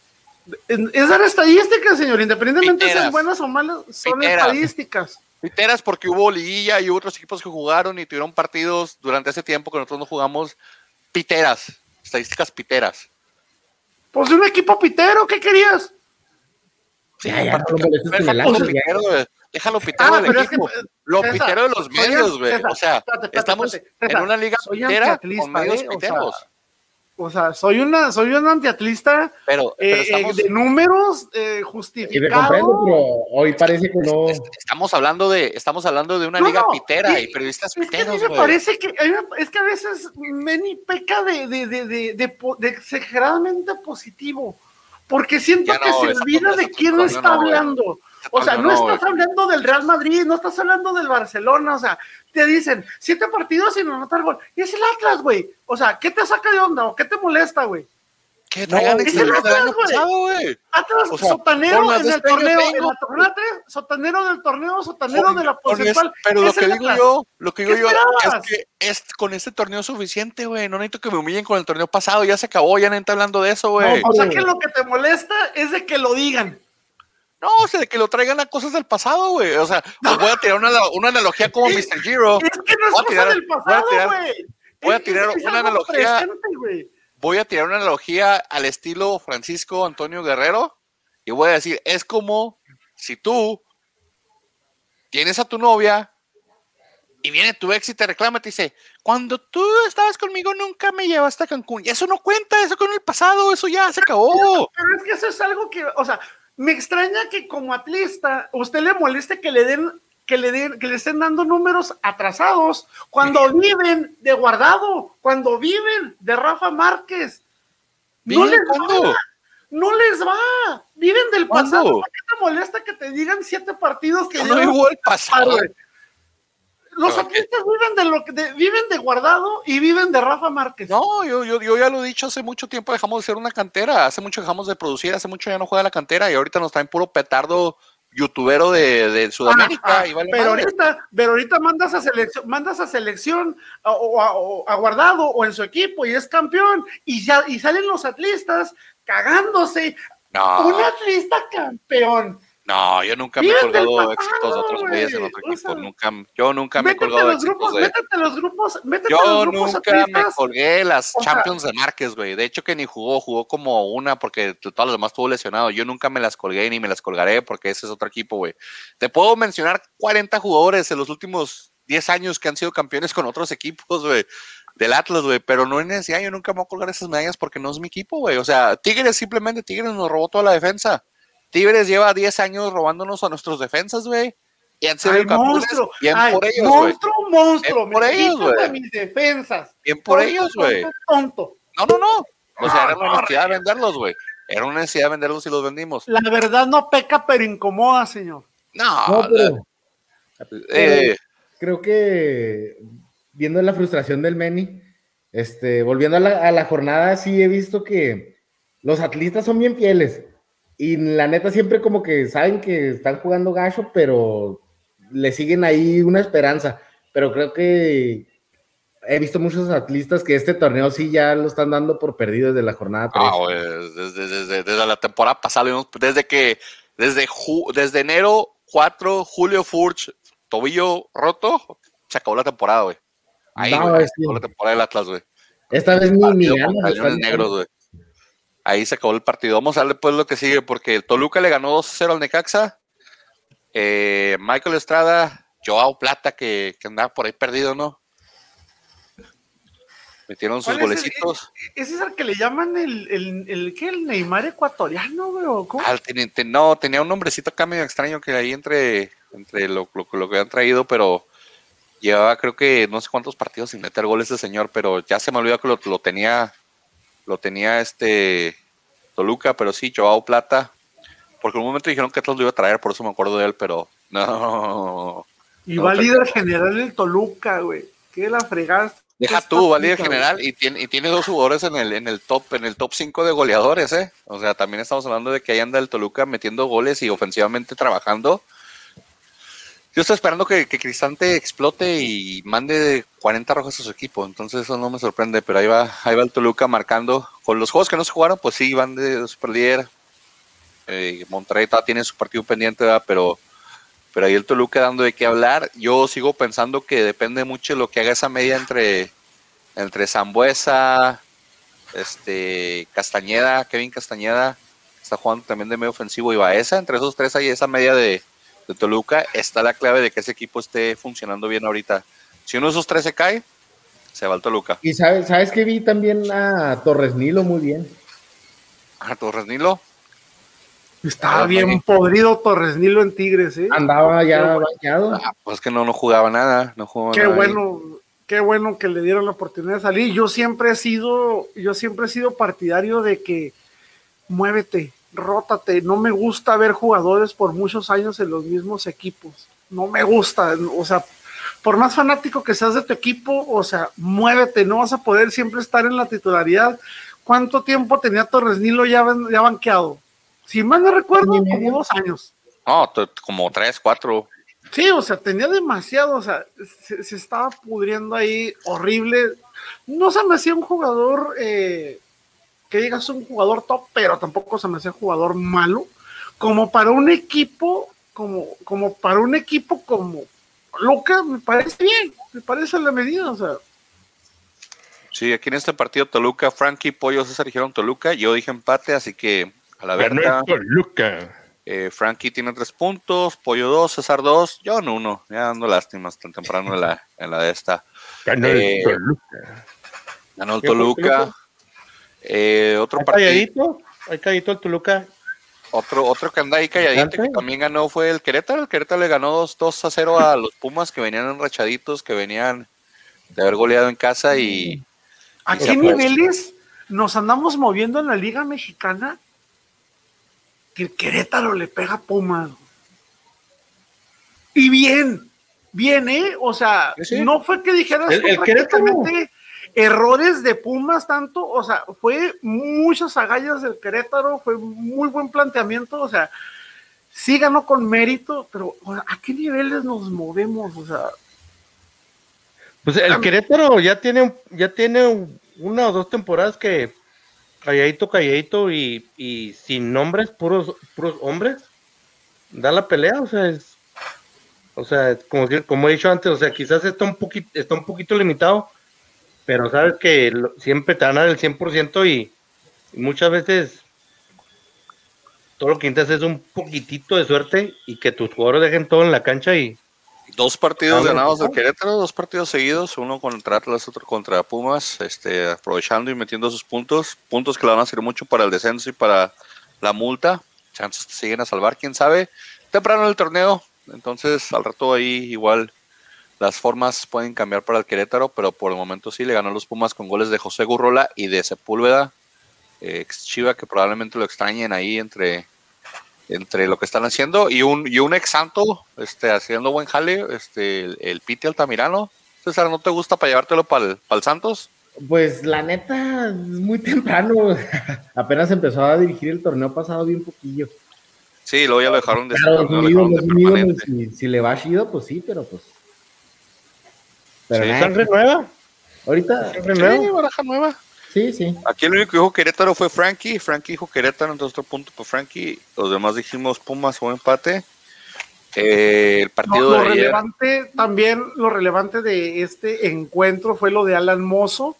es dar estadísticas, señor, independientemente de sean buenas o malas, son estadísticas. Piteras porque hubo liguilla y otros equipos que jugaron y tuvieron partidos durante ese tiempo que nosotros no jugamos. Piteras, estadísticas piteras. Pues de un equipo pitero, ¿qué querías? Sí, ya, déjalo pitero ah, del equipo. lo pitero de los medios, güey. O sea, estamos en una liga pitera con medios ¿eh? piteros. O sea, soy una, soy un antiatlista pero, eh, eh, de números eh, justificados. pero hoy parece que no. Estamos hablando de, estamos hablando de una liga pitera y, periodistas piteros. Es que me parece que es que a veces Meni peca de, de, de, de, de exageradamente positivo. Porque siento que se olvida de quién está hablando. O sea, no estás hablando del Real Madrid, no estás hablando del Barcelona, o sea, te dicen siete partidos sin anotar gol. Y es el Atlas, güey. O sea, ¿qué te saca de onda o qué te molesta, güey? ¿Qué traigan es el Atlas, güey. Atlas, sotanero en el este torneo, en la torneo 3, sotanero del torneo, sotanero de la porcentual. Pero lo que digo yo, lo que digo yo es que es, con este torneo suficiente, güey. No necesito que me humillen con el torneo pasado, ya se acabó, ya no está hablando de eso, güey. o sea que lo que te molesta es de que lo digan. No, o sea, de que lo traigan a cosas del pasado, güey. O sea, pues voy a tirar una, una analogía como Mr. Giro. Es que no es cosa del pasado, güey. Voy a tirar, una analogía. voy a tirar una analogía al estilo Francisco Antonio Guerrero. Y voy a decir, es como si tú tienes a tu novia y viene tu ex y te reclama, te dice, cuando tú estabas conmigo nunca me llevaste a Cancún. Y eso no cuenta, eso con el pasado, eso ya se acabó. Pero es que eso es algo que, o sea, me extraña que como atlista usted le moleste que le den que le den, que le estén dando números atrasados cuando viven de guardado, cuando viven de Rafa Márquez. No les va, no les va, viven del pasado. ¿Por qué te molesta que te digan siete partidos que no igual pasado? Los atletas viven de lo que viven de guardado y viven de Rafa Márquez. No, yo, yo, yo ya lo he dicho hace mucho tiempo, dejamos de ser una cantera, hace mucho dejamos de producir, hace mucho ya no juega la cantera y ahorita nos traen puro petardo youtubero de, de Sudamérica. Ah, ah, y vale pero madre. ahorita, pero ahorita mandas a selección, mandas a selección a- o a, o a guardado o en su equipo y es campeón y ya y salen los atlistas cagándose. Un No, atlista campeón. No, yo nunca me he colgado pasado, éxitos de otros güeyes en otro equipo. Nunca, yo nunca me he colgado los éxitos grupos, de. métete los grupos, métete Yo los grupos nunca me colgué las O sea- Champions de Márquez, güey. De hecho, que ni jugó, jugó como una porque todos los demás estuvo lesionado. Yo nunca me las colgué ni me las colgaré porque ese es otro equipo, güey. Te puedo mencionar 40 jugadores en los últimos 10 años que han sido campeones con otros equipos, güey. Del Atlas, güey. Pero no en ese año nunca me voy a colgar esas medallas porque no es mi equipo, güey. O sea, Tigres simplemente, Tigres nos robó toda la defensa. Tigres lleva 10 años robándonos a nuestros defensas, güey. Y han sido monstruo, Bien ay, por ellos, monstruo, monstruo, Bien por ellos, güey. mis defensas. Bien por Tonto, ellos, güey. tonto. No, no, no. O sea, era una necesidad de venderlos, güey. Era una necesidad de venderlos y los vendimos. La verdad no peca, pero incomoda, señor. No, No, pero eh, creo que viendo la frustración del Meni, este, volviendo a la, a la jornada, sí he visto que los atlistas son bien fieles. Y la neta siempre como que saben que están jugando gacho, pero le siguen ahí una esperanza. Pero creo que he visto muchos atlistas que este torneo sí ya lo están dando por perdido desde la jornada 3. ah, güey, desde, desde- desde la temporada pasada, desde que, desde, ju- desde enero 4, Julio Furch, tobillo roto, se acabó la temporada, güey. Ahí, No, se acabó la temporada del Atlas, güey. Esta vez ni, ni Negros, güey. Ahí se acabó el partido. Vamos a darle pues lo que sigue, porque el Toluca le ganó 2-0 al Necaxa. Eh, Michael Estrada, Joao Plata, que, que andaba por ahí perdido, ¿no? Metieron sus ¿Cuál es el- golecitos. Ese es el que le llaman el, el, el, ¿qué? El Neymar ecuatoriano, güey. ¿o ¿Cómo? Ah, ten- ten- no, tenía un nombrecito acá medio extraño que ahí entre, entre lo, lo, lo que han traído, pero llevaba creo que no sé cuántos partidos sin meter goles ese señor, pero ya se me olvidó que lo, lo tenía, lo tenía este Toluca, pero sí, Joao Plata, porque en un momento dijeron que Atlas lo iba a traer, por eso me acuerdo de él, pero no. y no, va líder general el Toluca, güey. ¿Qué la fregaste? Deja tú, va líder general y tiene, y tiene dos jugadores en el, en el top, en el top 5 de goleadores, eh. O sea, también estamos hablando de que ahí anda el Toluca metiendo goles y ofensivamente trabajando. Yo estoy esperando que, que Cristante explote y mande 40 rojas a su equipo, entonces eso no me sorprende, pero ahí va, ahí va el Toluca marcando. Con los juegos que no se jugaron, pues sí, van de super líder. Eh, Monterrey todavía tiene su partido pendiente, pero pero ahí el Toluca dando de qué hablar. Yo sigo pensando que depende mucho de lo que haga esa media entre, entre Zambuesa, este, Castañeda, Kevin Castañeda, está jugando también de medio ofensivo y Baeza. Entre esos tres hay esa media de, de Toluca. Está la clave de que ese equipo esté funcionando bien ahorita. Si uno de esos tres se cae, se va el Toluca. Y sabes, sabes que vi también a Torres Nilo muy bien. A Torres Nilo. Estaba Ah, bien podrido Torres Nilo en Tigres, ¿eh? Andaba ya bañado. Ah, pues que no, no jugaba nada. No jugaba Qué nada ahí. bueno, qué bueno que le dieron la oportunidad de salir. Yo siempre he sido, yo siempre he sido partidario de que muévete, rótate. No me gusta ver jugadores por muchos años en los mismos equipos. No me gusta, o sea, por más fanático que seas de tu equipo, o sea, muévete, no vas a poder siempre estar en la titularidad. ¿Cuánto tiempo tenía Torres Nilo ya, ban- ya banqueado? Si mal no recuerdo, como dos años. No, como tres, cuatro. Sí, o sea, tenía demasiado, o sea, se, se estaba pudriendo ahí horrible. No se me hacía un jugador eh, que digas un jugador top, pero tampoco se me un jugador malo. Como para un equipo, como, como para un equipo como Luca, me parece bien, me parece la medida, o sea, Sí, aquí en este partido Toluca, Frankie, Pollo, César dijeron Toluca, yo dije empate, así que a la el Toluca. Eh, Frankie tiene tres puntos, Pollo dos, César dos, yo en uno, ya dando lástimas tan temprano en la, en la de esta. Ganó Eh, el Toluca. Ganó el ¿Qué fue Toluca. Eh, otro Hay partido, calladito, hay calladito el Toluca. otro, otro que anda ahí calladito que también ganó fue el Querétaro. El Querétaro le ganó 2, 2 a 0 a los Pumas que venían enrachaditos, que venían de haber goleado en casa y ¿a Y qué niveles nos andamos moviendo en la Liga Mexicana? Que el Querétaro le pega a Pumas. Y bien, bien, ¿eh? O sea, Sí, sí. no fue que dijeras El- el Querétaro. Errores de Pumas tanto, o sea, fue muchas agallas del Querétaro, fue muy buen planteamiento, o sea, sí ganó con mérito, pero ¿a qué niveles nos movemos? O sea. Pues el Querétaro ya tiene, ya tiene una o dos temporadas que calladito, calladito y, y sin nombres, puros, puros hombres, da la pelea, o sea, es, o sea, como, como he dicho antes, o sea, quizás está un poquito, está un poquito limitado, pero sabes que siempre te van a dar el 100% y, y muchas veces todo lo que intentas es un poquitito de suerte y que tus jugadores dejen todo en la cancha y dos partidos ganados del Querétaro, dos partidos seguidos, uno contra Atlas, otro contra Pumas, este, aprovechando y metiendo sus puntos, puntos que le van a servir mucho para el descenso y para la multa, chances te siguen a salvar, quién sabe, temprano en el torneo, entonces al rato ahí igual las formas pueden cambiar para el Querétaro, pero por el momento sí le ganó los Pumas con goles de José Gurrola y de Sepúlveda, ex Chiva que probablemente lo extrañen ahí entre entre lo que están haciendo. Y un y un ex santo este haciendo buen jale este el, el Piti Altamirano. César no te gusta para llevártelo para el Santos pues la neta es muy temprano. Apenas empezó a dirigir el torneo pasado bien poquillo. Sí luego ya lo dejaron de, claro, lo dejaron de permanente. Si, si, le va chido pues sí pero pues pero sí, sangre nueva ahorita sangre nueva baraja nueva Sí, sí. Aquí el único que dijo Querétaro fue Frankie. Frankie dijo Querétaro, entonces otro punto por Frankie. Los demás dijimos Pumas o empate. Eh, el partido no, lo de relevante también, lo relevante de este encuentro fue lo de Alan Mozo.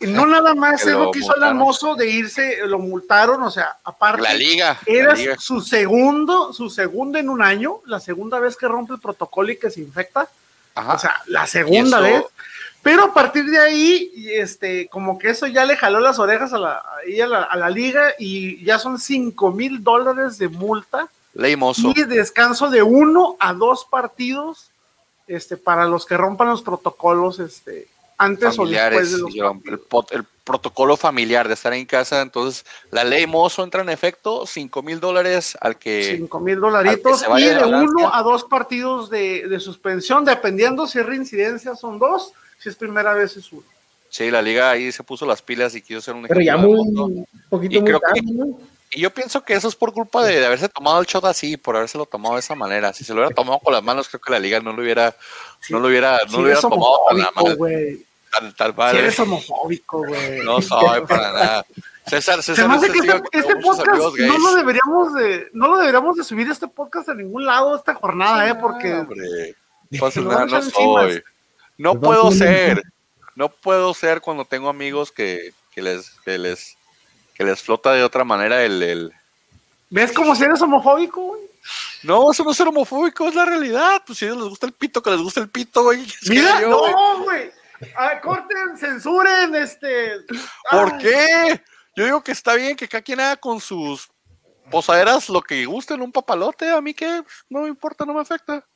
No nada más es lo que hizo Alan Mozo de irse, lo multaron, o sea, aparte. La liga. Era la liga. su segundo, su segundo en un año, la segunda vez que rompe el protocolo y que se infecta. Ajá. O sea, la segunda eso, vez. Pero a partir de ahí, este, como que eso ya le jaló las orejas a la, a la, a la liga y ya son 5 mil dólares de multa. Leimoso. Y descanso de uno a dos partidos este, para los que rompan los protocolos este, antes familiares, o después de los el, el, el, protocolo familiar de estar en casa. Entonces, la ley Mozo entra en efecto, 5 mil dólares al que. 5 mil dolaritos y de uno a dos partidos de, de suspensión, dependiendo si es reincidencia, son dos si es primera vez es uno. Sí, la liga ahí se puso las pilas y quiso ser un Pero ya muy, un poquito y muy creo tarde, que, ¿no? Y yo pienso que eso es por culpa de, de, haberse tomado el shot así, por haberse tomado de esa manera. Si se lo hubiera tomado con las manos, creo que la liga no lo hubiera, sí, no lo hubiera, no sí lo hubiera tomado con la mano. Si eres homofóbico, güey. No soy para nada. César, César, Se me hace que este, que este podcast no lo deberíamos de, no lo deberíamos de subir este podcast a ningún lado esta jornada, eh, porque no, hombre. Pues, no, no soy. No puedo ser no puedo ser cuando tengo amigos que, que les, que les que les flota de otra manera el, el... ¿Ves como si eres homofóbico, güey? No, eso no es ser homofóbico, es la realidad. Pues si a ellos les gusta el pito, que les gusta el pito, güey. Mira, yo, no, güey. Ah, corten, censuren, este. ¿Por Ay. qué? Yo digo que está bien que cada quien haga con sus posaderas lo que gusten, un papalote. A mí que no me importa, no me afecta.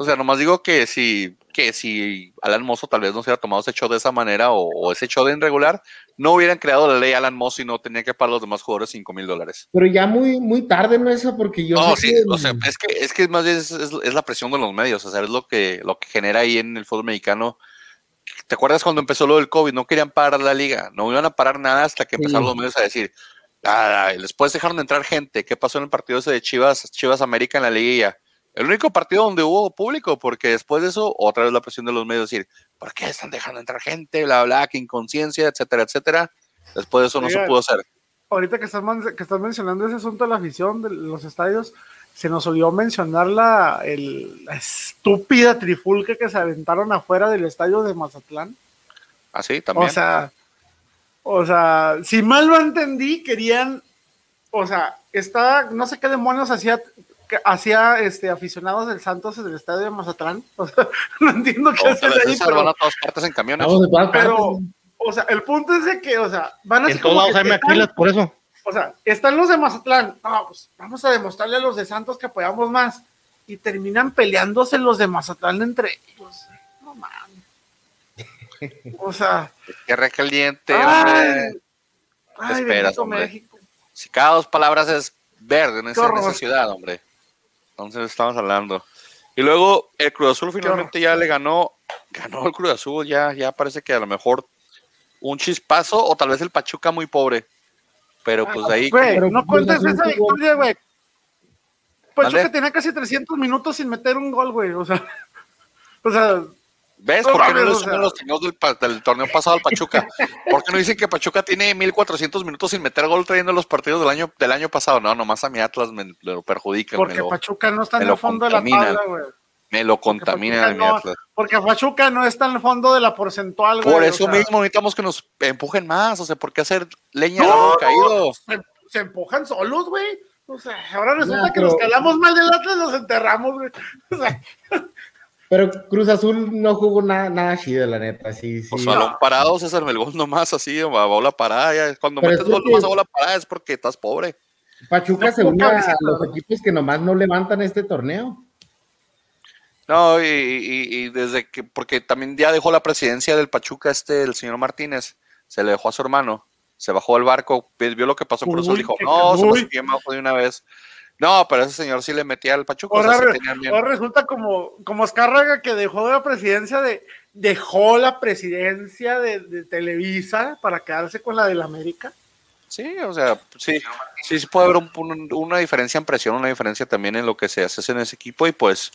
O sea, nomás digo que si, que si Alan Mozo tal vez no se hubiera tomado ese show de esa manera o, o ese show de en regular, no hubieran creado la ley Alan Mozo y no tenían que pagar a los demás jugadores 5 mil dólares. Pero ya muy, muy tarde, ¿no? Eso, porque yo. No, sé sí, que... o sea, es que, es que más bien es, es, es, la presión de los medios, o sea, es lo que, lo que genera ahí en el fútbol mexicano. ¿Te acuerdas cuando empezó lo del COVID? No querían parar la liga, no iban a parar nada hasta que empezaron sí. los medios a decir, ah, después dejaron de entrar gente. ¿Qué pasó en el partido ese de Chivas, Chivas América en la liguilla? El único partido donde hubo público, porque después de eso, otra vez la presión de los medios, decir, ¿por qué están dejando entrar gente? Bla, bla, que inconsciencia, etcétera, etcétera. Después de eso no se pudo hacer. Ahorita que estás, que estás mencionando ese asunto de la afición de los estadios, se nos olvidó mencionar la, el, la estúpida trifulca que se aventaron afuera del estadio de Mazatlán. Ah, sí, también. O sea, o sea, si mal lo entendí, querían, o sea, estaba, no sé qué demonios hacía hacía este aficionados del Santos en el estadio de Mazatlán. O sea, no entiendo qué hacen sea, ahí, pero... van a todas partes en camiones. No, pero, o sea, el punto es de que, o sea, van a En todos lados hay maquilas, por eso. O sea, están los de Mazatlán. No, pues vamos a demostrarle a los de Santos que apoyamos más. Y terminan peleándose los de Mazatlán entre ellos. No mames. O sea. Qué recaliente, ay. Ay, esperas, hombre. México. Si cada dos palabras es verde en en esa ciudad, hombre. Entonces estamos hablando. Y luego el Cruz Azul finalmente ya le ganó, ganó el Cruz Azul, ya, ya parece que a lo mejor un chispazo o tal vez el Pachuca muy pobre. Pero pues ahí. Güey, Pero no cuentes esa victoria, güey. Pachuca ¿Mande? tenía casi 300 minutos sin meter un gol, güey. O sea, o sea, ¿Ves por qué no mames, le o suman sea. los torneos del, torneo pasado al Pachuca? ¿Por qué no dicen que Pachuca tiene 1400 minutos sin meter gol trayendo los partidos del año del año pasado? No, nomás a mi Atlas me lo perjudican, me porque lo, Pachuca no está en lo el fondo de la tabla, güey. Me lo Porque contaminan Pachuca a mi no- Atlas. Porque Pachuca no está en el fondo de la porcentual, güey. Por o eso sea, mismo necesitamos que nos empujen más, o sea, ¿por qué hacer leña No, caído? Se, se empujan solos, güey. O sea, ahora resulta que pero- los que hablamos mal del Atlas los enterramos, güey. O sea, Pero Cruz Azul no jugó nada, nada chido, la neta. Sí, sí. Pues balón parado, César, el gol nomás así, a bola parada. ya. Cuando Pero metes es gol que- nomás a bola parada es porque estás pobre. Pachuca No se une a los equipos que nomás no levantan este torneo. No, y, y- y desde que, porque también ya dejó la presidencia del Pachuca este, el señor Martínez, se le dejó a su hermano, se bajó del barco, vi- vio lo que pasó, por eso Uy, dijo, qué no, se uy. bajo de una vez. No, pero ese señor sí le metía al Pachuca, o sea, ahora, sí re- ahora resulta como, como Azcárraga que dejó la presidencia de dejó la presidencia de, de Televisa para quedarse con la del América. Sí, o sea, sí, sí, sí puede haber un- un- una diferencia en presión, una diferencia también en lo que se hace en ese equipo. Y pues,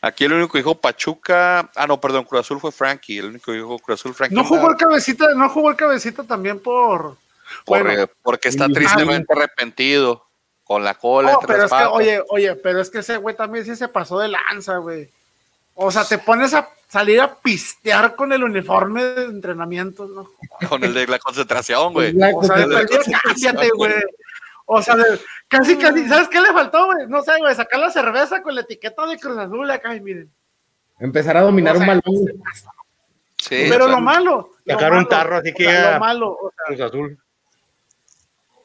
aquí el único que dijo Pachuca, ah, no, perdón, Cruz Azul fue Frankie, el único que dijo Cruz Azul, Frankie. No jugó el cabecita, no jugó el cabecita también por por- bueno. eh, porque está tristemente arrepentido, con la cola. No, entre pero es que, oye, oye, pero es que ese güey también sí se pasó de lanza, güey. O sea, te pones a salir a pistear con el uniforme de entrenamiento, ¿no? con el de la concentración, güey. O sea, de dale, cállate, güey. O sea, de- casi, casi, ¿sabes qué le faltó, güey? No sé, güey, sacar la cerveza con la etiqueta de Cruz Azul acá, y miren. Empezar a dominar O sea, un balón. Sí, Pero o sea, lo malo. Sacar un tarro así o que sea, Lo malo, o sea, Cruz Azul.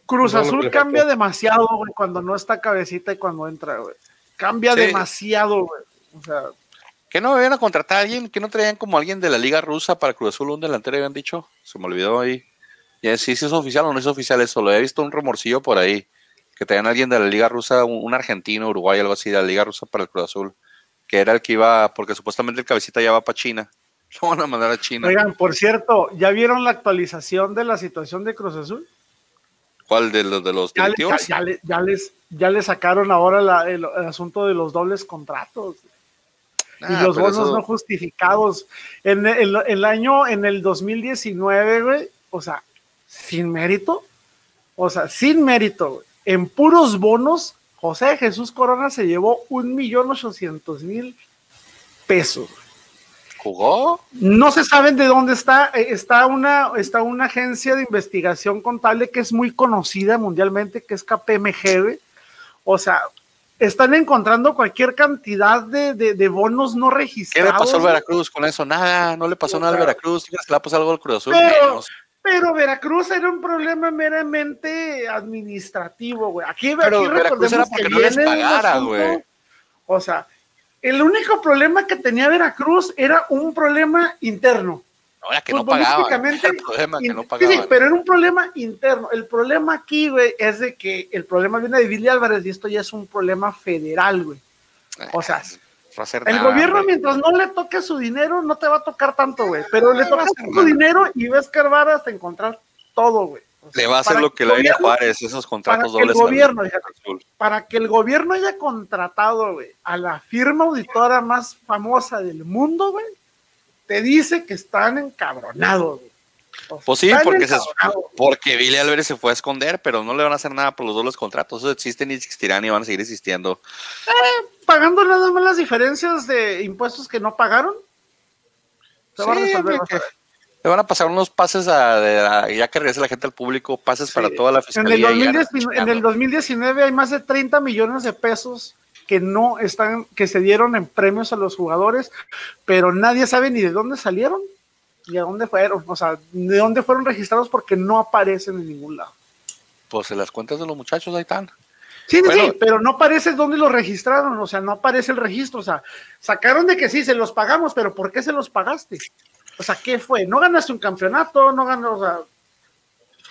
Cruz Azul cambia demasiado, güey, cuando no está cabecita y cuando entra, güey. Cambia Sí. demasiado, güey. O sea, ¿Que no iban a contratar a alguien? ¿Que no traían como alguien de la Liga Rusa para Cruz Azul, un delantero, habían dicho? Se me olvidó ahí. Ya sí, sí es oficial o no es oficial eso. Lo he visto un rumorcillo por ahí. Que traían a alguien de la Liga Rusa, un, un argentino, Uruguay, algo así, de la Liga Rusa para el Cruz Azul. Que era el que iba, porque supuestamente el cabecita ya va para China. Lo van a mandar a China. Oigan, por cierto, ¿ya vieron la actualización de la situación de Cruz Azul? ¿Cuál de los de los Ya, directivos? ya- ya le- ya les, ya le sacaron ahora la- el, el asunto de los dobles contratos y Ah, los bonos eso- no justificados. En el, el año, en el 2019, güey, o sea, sin mérito, o sea, sin mérito, güey, en puros bonos, José Jesús Corona se llevó un millón ochocientos mil pesos. ¿Jugó? No se saben de dónde está. eh, Está una, está una agencia de investigación contable que es muy conocida mundialmente, que es KPMG. O sea, están encontrando cualquier cantidad de, de- de bonos no ¿Qué registrados. le pasó al. Veracruz con eso? Nada, no le pasó nada al Veracruz. ¿Qué le ha pasado algo al Cruz Azul? Pero- Menos. Pero Veracruz era un problema meramente administrativo, güey. Aquí, Pero aquí Veracruz era porque que no les pagara, güey. O sea, el único problema que tenía Veracruz era un problema interno. Ahora que no pagaban. El problema que no Sí, pagaban. sí, pero era un problema interno. El problema aquí, güey, es de que el problema viene de Billy Álvarez y esto ya es un problema federal, güey. O sea, hacer El nada, gobierno, mientras no le toque su dinero, no te va a tocar tanto, güey. Pero le a tocas tu nada. dinero y ves escarbar hasta encontrar todo, güey. O sea, Le va a hacer lo que le gobierno- Juárez, esos para contratos que el dobles. gobierno, para que el gobierno haya contratado, güey, a la firma auditora más famosa del mundo, güey, te dice que están encabronados, güey. Sea, Pues sí, porque, se, porque Billy Álvarez se fue a esconder, pero no le van a hacer nada por los dobles contratos. Eso existen y existirán y van a seguir existiendo. Pagando nada más las diferencias de impuestos que no pagaron. Se va a resolver. Le van a pasar unos pases a, de- a- ya que regrese la gente al público, pases Sí. para toda la En fiscalía. el, ya no 2019, están en el chingando. 2019 hay más de 30 millones de pesos que no están, que se dieron en premios a los jugadores, pero nadie sabe ni de dónde salieron ni a dónde fueron, o sea, de dónde fueron registrados porque no aparecen en ningún lado. Pues en las cuentas de los muchachos ahí están. Sí, sí, Bueno. sí, pero no aparece dónde los registraron, o sea, no aparece el registro, o sea, sacaron de que sí, se los pagamos, pero ¿por qué se los pagaste? O sea, ¿qué fue? ¿No ganaste un campeonato? ¿No ganaste, o sea,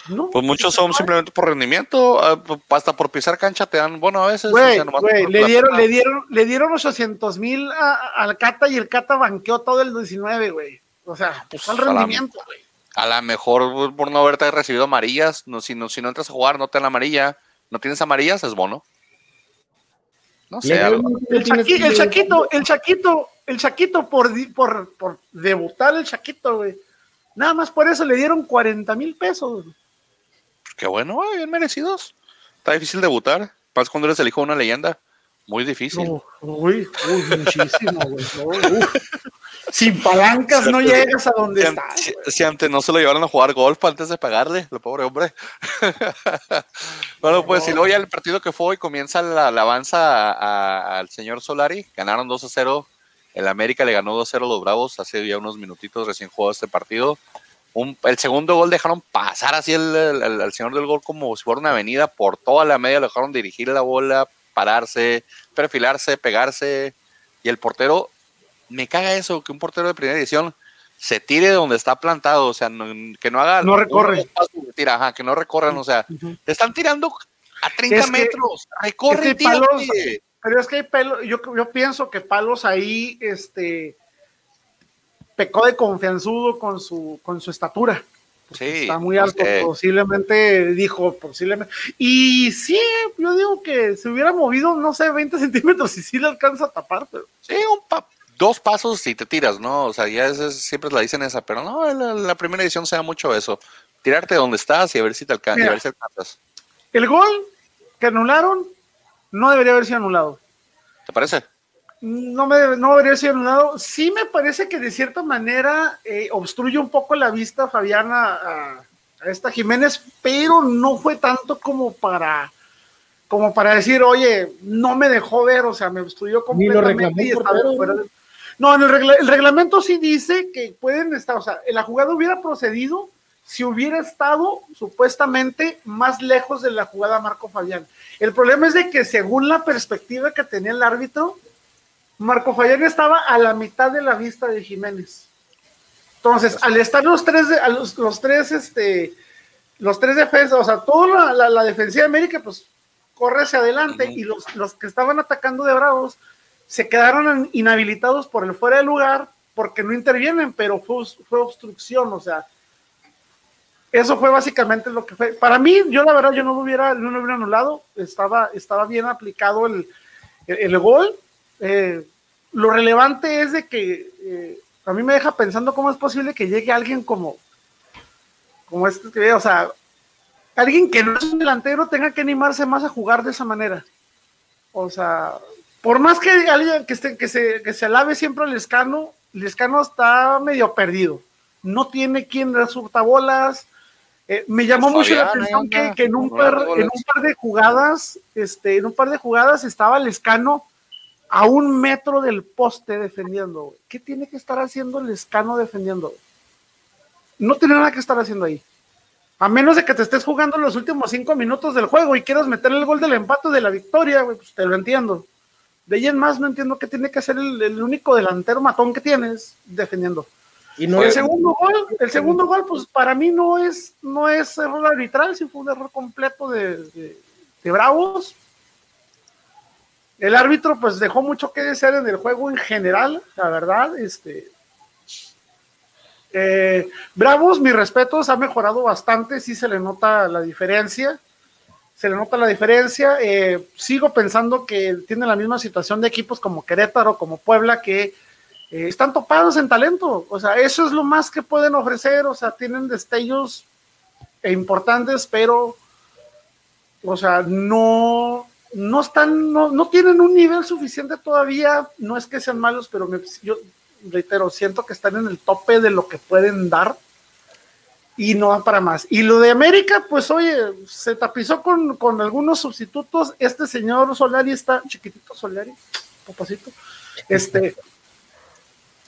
no? Pues muchos son simplemente por rendimiento, ah, hasta por pisar cancha te dan, bueno, a veces. o Güey, sea, nomás güey, por le dieron, le dieron, le dieron 800 mil al Cata y el Cata banqueó todo el 19, güey. O sea, Pues, al rendimiento, güey. A lo mejor por no haberte recibido amarillas, no, si, no, si no entras a jugar, no te dan amarilla, no tienes amarillas, es bono. No sé, algo. El, Chaqui- el Chaquito, el Chaquito, el Chaquito por, por, por debutar el Chaquito, güey. Nada más por eso le dieron 40 mil pesos. güey. Qué bueno, güey, bien merecidos. Está difícil debutar. Más cuando eres el hijo de una leyenda. Muy difícil. No, uy, uy, muchísimo, güey. no. Sin palancas no llegas a donde Si, estás. si- si antes no se lo llevaron a jugar golf antes de pagarle, el pobre hombre. bueno, pues si luego ya el partido que fue hoy comienza la alabanza al señor Solari. Ganaron 2 a 0. El América le ganó 2 a 0 a los Bravos hace ya unos minutitos recién jugado este partido. Un- el segundo gol dejaron pasar así el, el- el- al señor del gol como si fuera una avenida por toda la media, lo dejaron dirigir la bola, pararse, perfilarse, pegarse. Y el portero, me caga eso, que un portero de primera edición se tire de donde está plantado, o sea, no- que no haga... No recorre. tira, ajá, que no recorran, o sea, te están tirando a 30 Es que- metros, recorre, es que Palos-. Pero es que hay pelo, yo, yo pienso que Palos ahí, este, pecó de confianzudo con su, con su estatura. Sí, Está muy alto, posiblemente dijo, posiblemente. Y sí, yo digo que se hubiera movido, no sé, 20 centímetros y sí le alcanza a tapar, pero Sí, un pa- dos pasos y te tiras, ¿no? O sea, ya es- es- siempre la dicen esa, pero no, la, primera edición se da mucho eso. Tirarte de donde estás y a ver si te alcanzas. Mira. a ver si alcanzas. el gol que anularon no debería haber sido anulado. ¿Te parece? No, me, no debería ser anulado. Sí me parece que de cierta manera eh, obstruye un poco la vista Fabiana a, a esta Jiménez, pero no fue tanto como para como para decir, oye, no me dejó ver, o sea, me obstruyó Ni lo completamente. reclamó y portero, fuera de- No, en el, regla- el reglamento sí dice que pueden estar, o sea, la jugada hubiera procedido si hubiera estado supuestamente más lejos de la jugada Marco Fabián. El problema es de que según la perspectiva que tenía el árbitro, Marco Fabián estaba a la mitad de la vista de Jiménez. Entonces, al estar los tres, de- a los, los tres, este, los tres defensas, o sea, toda la, la, la defensiva de América, pues corre hacia adelante y los, los que estaban atacando de Bravos se quedaron inhabilitados por el fuera de lugar porque no intervienen, pero fue, fue obstrucción, o sea, eso fue básicamente lo que fue. Para mí, yo la verdad, yo no lo hubiera, no lo hubiera anulado, estaba, estaba bien aplicado el, el, gol. Eh, lo relevante es de que eh, a mí me deja pensando cómo es posible que llegue alguien como, como este, o sea, alguien que no es un delantero tenga que animarse más a jugar de esa manera. O sea, por más que alguien que, esté, que, se, que se alabe siempre al Lescano, Lescano está medio perdido. No tiene quien resulta bolas. Eh, me llamó Pues mucho la atención que, en, un par, dando en goles. un par de jugadas, este, en un par de jugadas estaba Lescano a un metro del poste defendiendo. ¿Qué tiene que estar haciendo Lescano defendiendo? No tiene nada que estar haciendo ahí. A menos de que te estés jugando los últimos cinco minutos del juego y quieras meter el gol del empate o de la victoria, pues te lo entiendo. De ahí en más no entiendo qué tiene que hacer el, el único delantero matón que tienes defendiendo. Y no el es segundo gol, el segundo gol, pues para mí no es, no es error arbitral, sí fue un error completo de, de- de Bravos. El árbitro, pues dejó mucho que desear en el juego en general, la verdad. Este, eh, Bravos, mis respetos, ha mejorado bastante, sí se le nota la diferencia. Se le nota la diferencia. eh, sigo pensando que tiene la misma situación de equipos como Querétaro, como Puebla, que eh, están topados en talento. O sea, eso es lo más que pueden ofrecer. O sea, tienen destellos importantes, pero, o sea, no, no están, no, no tienen un nivel suficiente todavía. No es que sean malos, pero me- yo reitero, siento que están en el tope de lo que pueden dar y no va para más. Y lo de América, pues oye, se tapizó con, con algunos sustitutos. Este señor Solari está, chiquitito Solari, papacito, este,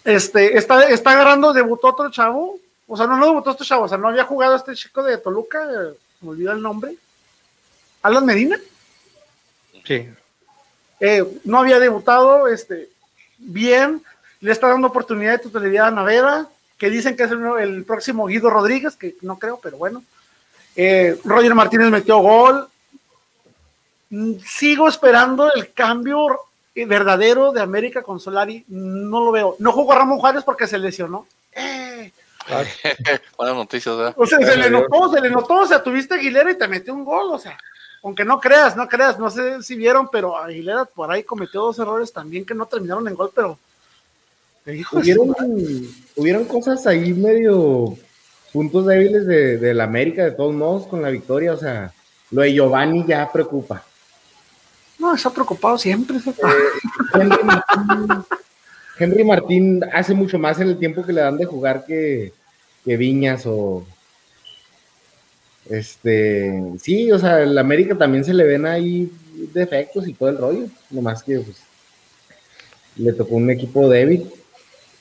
este, está, está agarrando, debutó otro chavo, o sea, no, no debutó este chavo, o sea, no había jugado este chico de Toluca, eh, me olvidó el nombre, Alan Medina, Sí. eh, no había debutado, este, bien, le está dando oportunidad de titularidad a Naveda, que dicen que es el, próximo Guido Rodríguez, que no creo, pero bueno. Eh, Roger Martínez metió gol. Mm, Sigo esperando el cambio eh, verdadero de América con Solari. No lo veo. No jugó Ramón Juárez porque se lesionó. Eh, Buenas noticias, ¿verdad? o sea, se le notó, se le notó. O sea, tuviste a Aguilera y te metió un gol. O sea, aunque no creas, no creas, no sé si vieron, pero Aguilera por ahí cometió dos errores también que no terminaron en gol, pero hubieron, hubieron cosas ahí medio puntos débiles de, del América, de todos modos, con la victoria, o sea, lo de Giovanni ya preocupa. No, está preocupado siempre. Eh, Henry, Martín, hace mucho más en el tiempo que le dan de jugar que, que Viñas o, este, sí, o sea, el América también se le ven ahí defectos y todo el rollo. Nomás que pues, le tocó un equipo débil.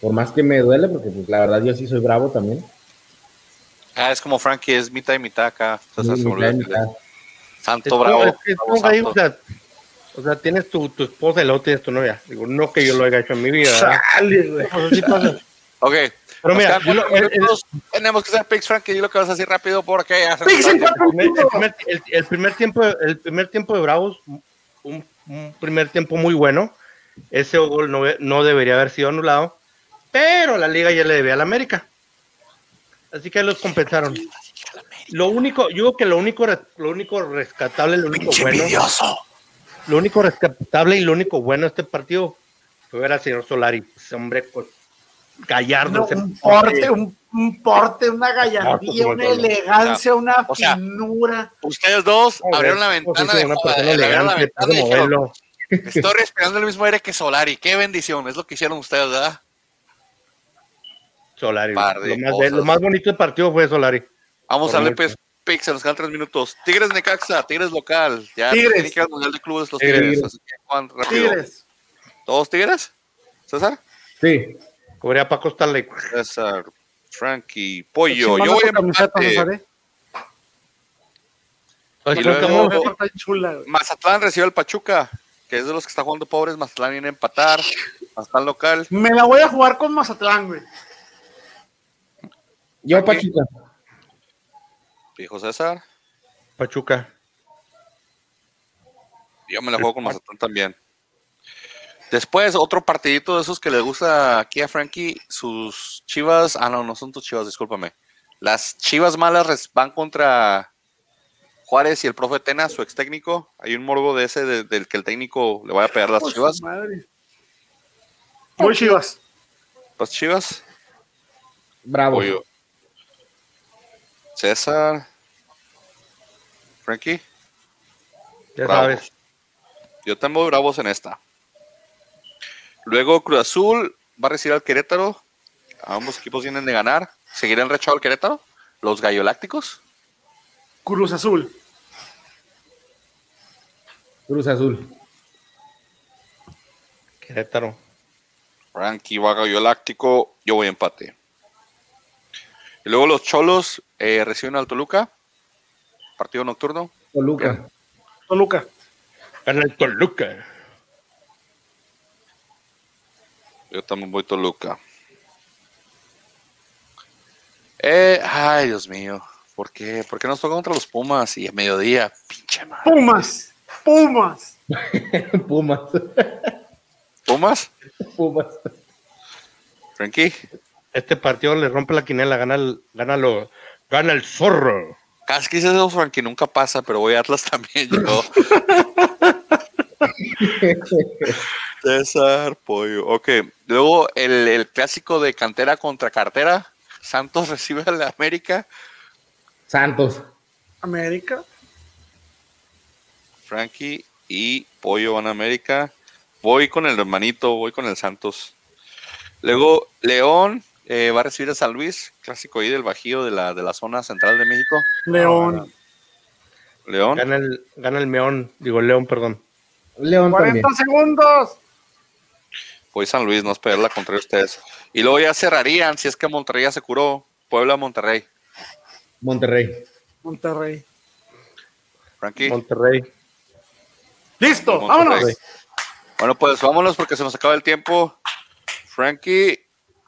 Por más que me duele, porque pues la verdad yo sí soy bravo también. Ah, es como Frankie, es mitad y mitad acá. O sea, mitad mitad. Santo bravo. o sea, tienes tu, tu esposa y luego tienes tu novia. Digo, no que yo lo haya hecho en mi vida. ok, pero mira, tenemos que ser picks, Frank, y lo que vas a decir rápido porque el, primer, el, primer, tiempo, el primer tiempo de Bravos, un, primer tiempo muy bueno. Ese gol no, no, debería haber sido anulado, pero la liga ya le debía a la América. Así que los compensaron. Lo único, yo digo que lo único, lo único rescatable, lo único bueno. Lo único rescatable y lo único bueno de este partido fue ver al señor Solari. Ese hombre, pues, gallardo. un, porte, un, porte, una gallardía, una elegancia, una finura. Ustedes dos abrieron la ventana de abrieron la ventana Estoy respirando el mismo aire que Solari. Qué bendición, es lo que hicieron ustedes, ¿verdad? Solari. Lo más, bonito del partido fue Solari. Vamos a darle pues, se nos quedan tres minutos. Tigres Necaxa, Tigres local. Ya Tigres. Tiene Mundial de Clubes los Tigres. Tigres. ¿Todos Tigres? ¿César? Sí. Cobría Paco Stanley. César, Frankie, Pollo. Yo voy a empate. Y luego, Mazatlán recibe al Pachuca, que es de los que está jugando pobres. Mazatlán viene a empatar. Mazatlán local. Me la voy a jugar con Mazatlán, güey. Yo, Pachuca. Hijo César. Pachuca. Yo me la juego con Mazatlán también. Después, otro partidito de esos que le gusta aquí a Frankie, sus chivas. Ah, no, no son tus chivas, discúlpame. Las chivas malas van contra Juárez y el profe Tena, su ex técnico. Hay un morbo de ese del que el técnico le vaya a pegar las chivas. Madre. Muy chivas. ¿Las chivas? Bravo. César. Frankie. Ya sabes. Yo tengo bravos en esta. Luego Cruz Azul va a recibir al Querétaro. Ambos equipos vienen de ganar. ¿Seguirán rechado al Querétaro? ¿Los Gallolácticos? Cruz Azul. Cruz Azul. Querétaro. Frankie va Galloláctico. Yo voy a empate. Y luego los Cholos eh, reciben al Toluca. Partido nocturno. Toluca. Toluca. Gana el Toluca. Yo también voy Toluca. Eh, ay, Dios mío. ¿Por qué? ¿Por qué nos toca contra los Pumas y a mediodía? Pinche madre. Pumas. Pumas. Pumas. ¿Pumas? Pumas. Frankie. Este partido le rompe la quinela, gana el, gana lo, gana el zorro. Casi que eso, Frankie, nunca pasa, pero voy a Atlas también yo. César Pollo. Ok. Luego el, clásico de cantera contra cartera. Santos recibe a la América. Santos. América. Frankie y Pollo van a América. Voy con el hermanito, voy con el Santos. Luego León eh, va a recibir a San Luis, clásico ahí del Bajío de la, de la zona central de México. León. León. Gana el, gana el Meón, digo León, perdón. León 40 segundos. Voy San Luis, no esperarla contra ustedes. Y luego ya cerrarían, si es que Monterrey ya se curó. Puebla, Monterrey. Monterrey. Monterrey. Frankie. Monterrey. Listo, vámonos. Bueno, pues vámonos porque se nos acaba el tiempo. Frankie,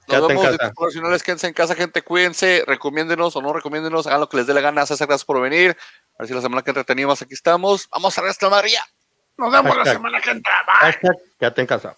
nos vemos profesionales, quédense en casa, gente, cuídense, recomiéndenos o no recomiéndenos, hagan lo que les dé la gana, César, gracias por venir. A ver si la semana que entretenimos aquí estamos. Vamos a ver esta María. Nos vemos la semana que entra. Ya te en casa.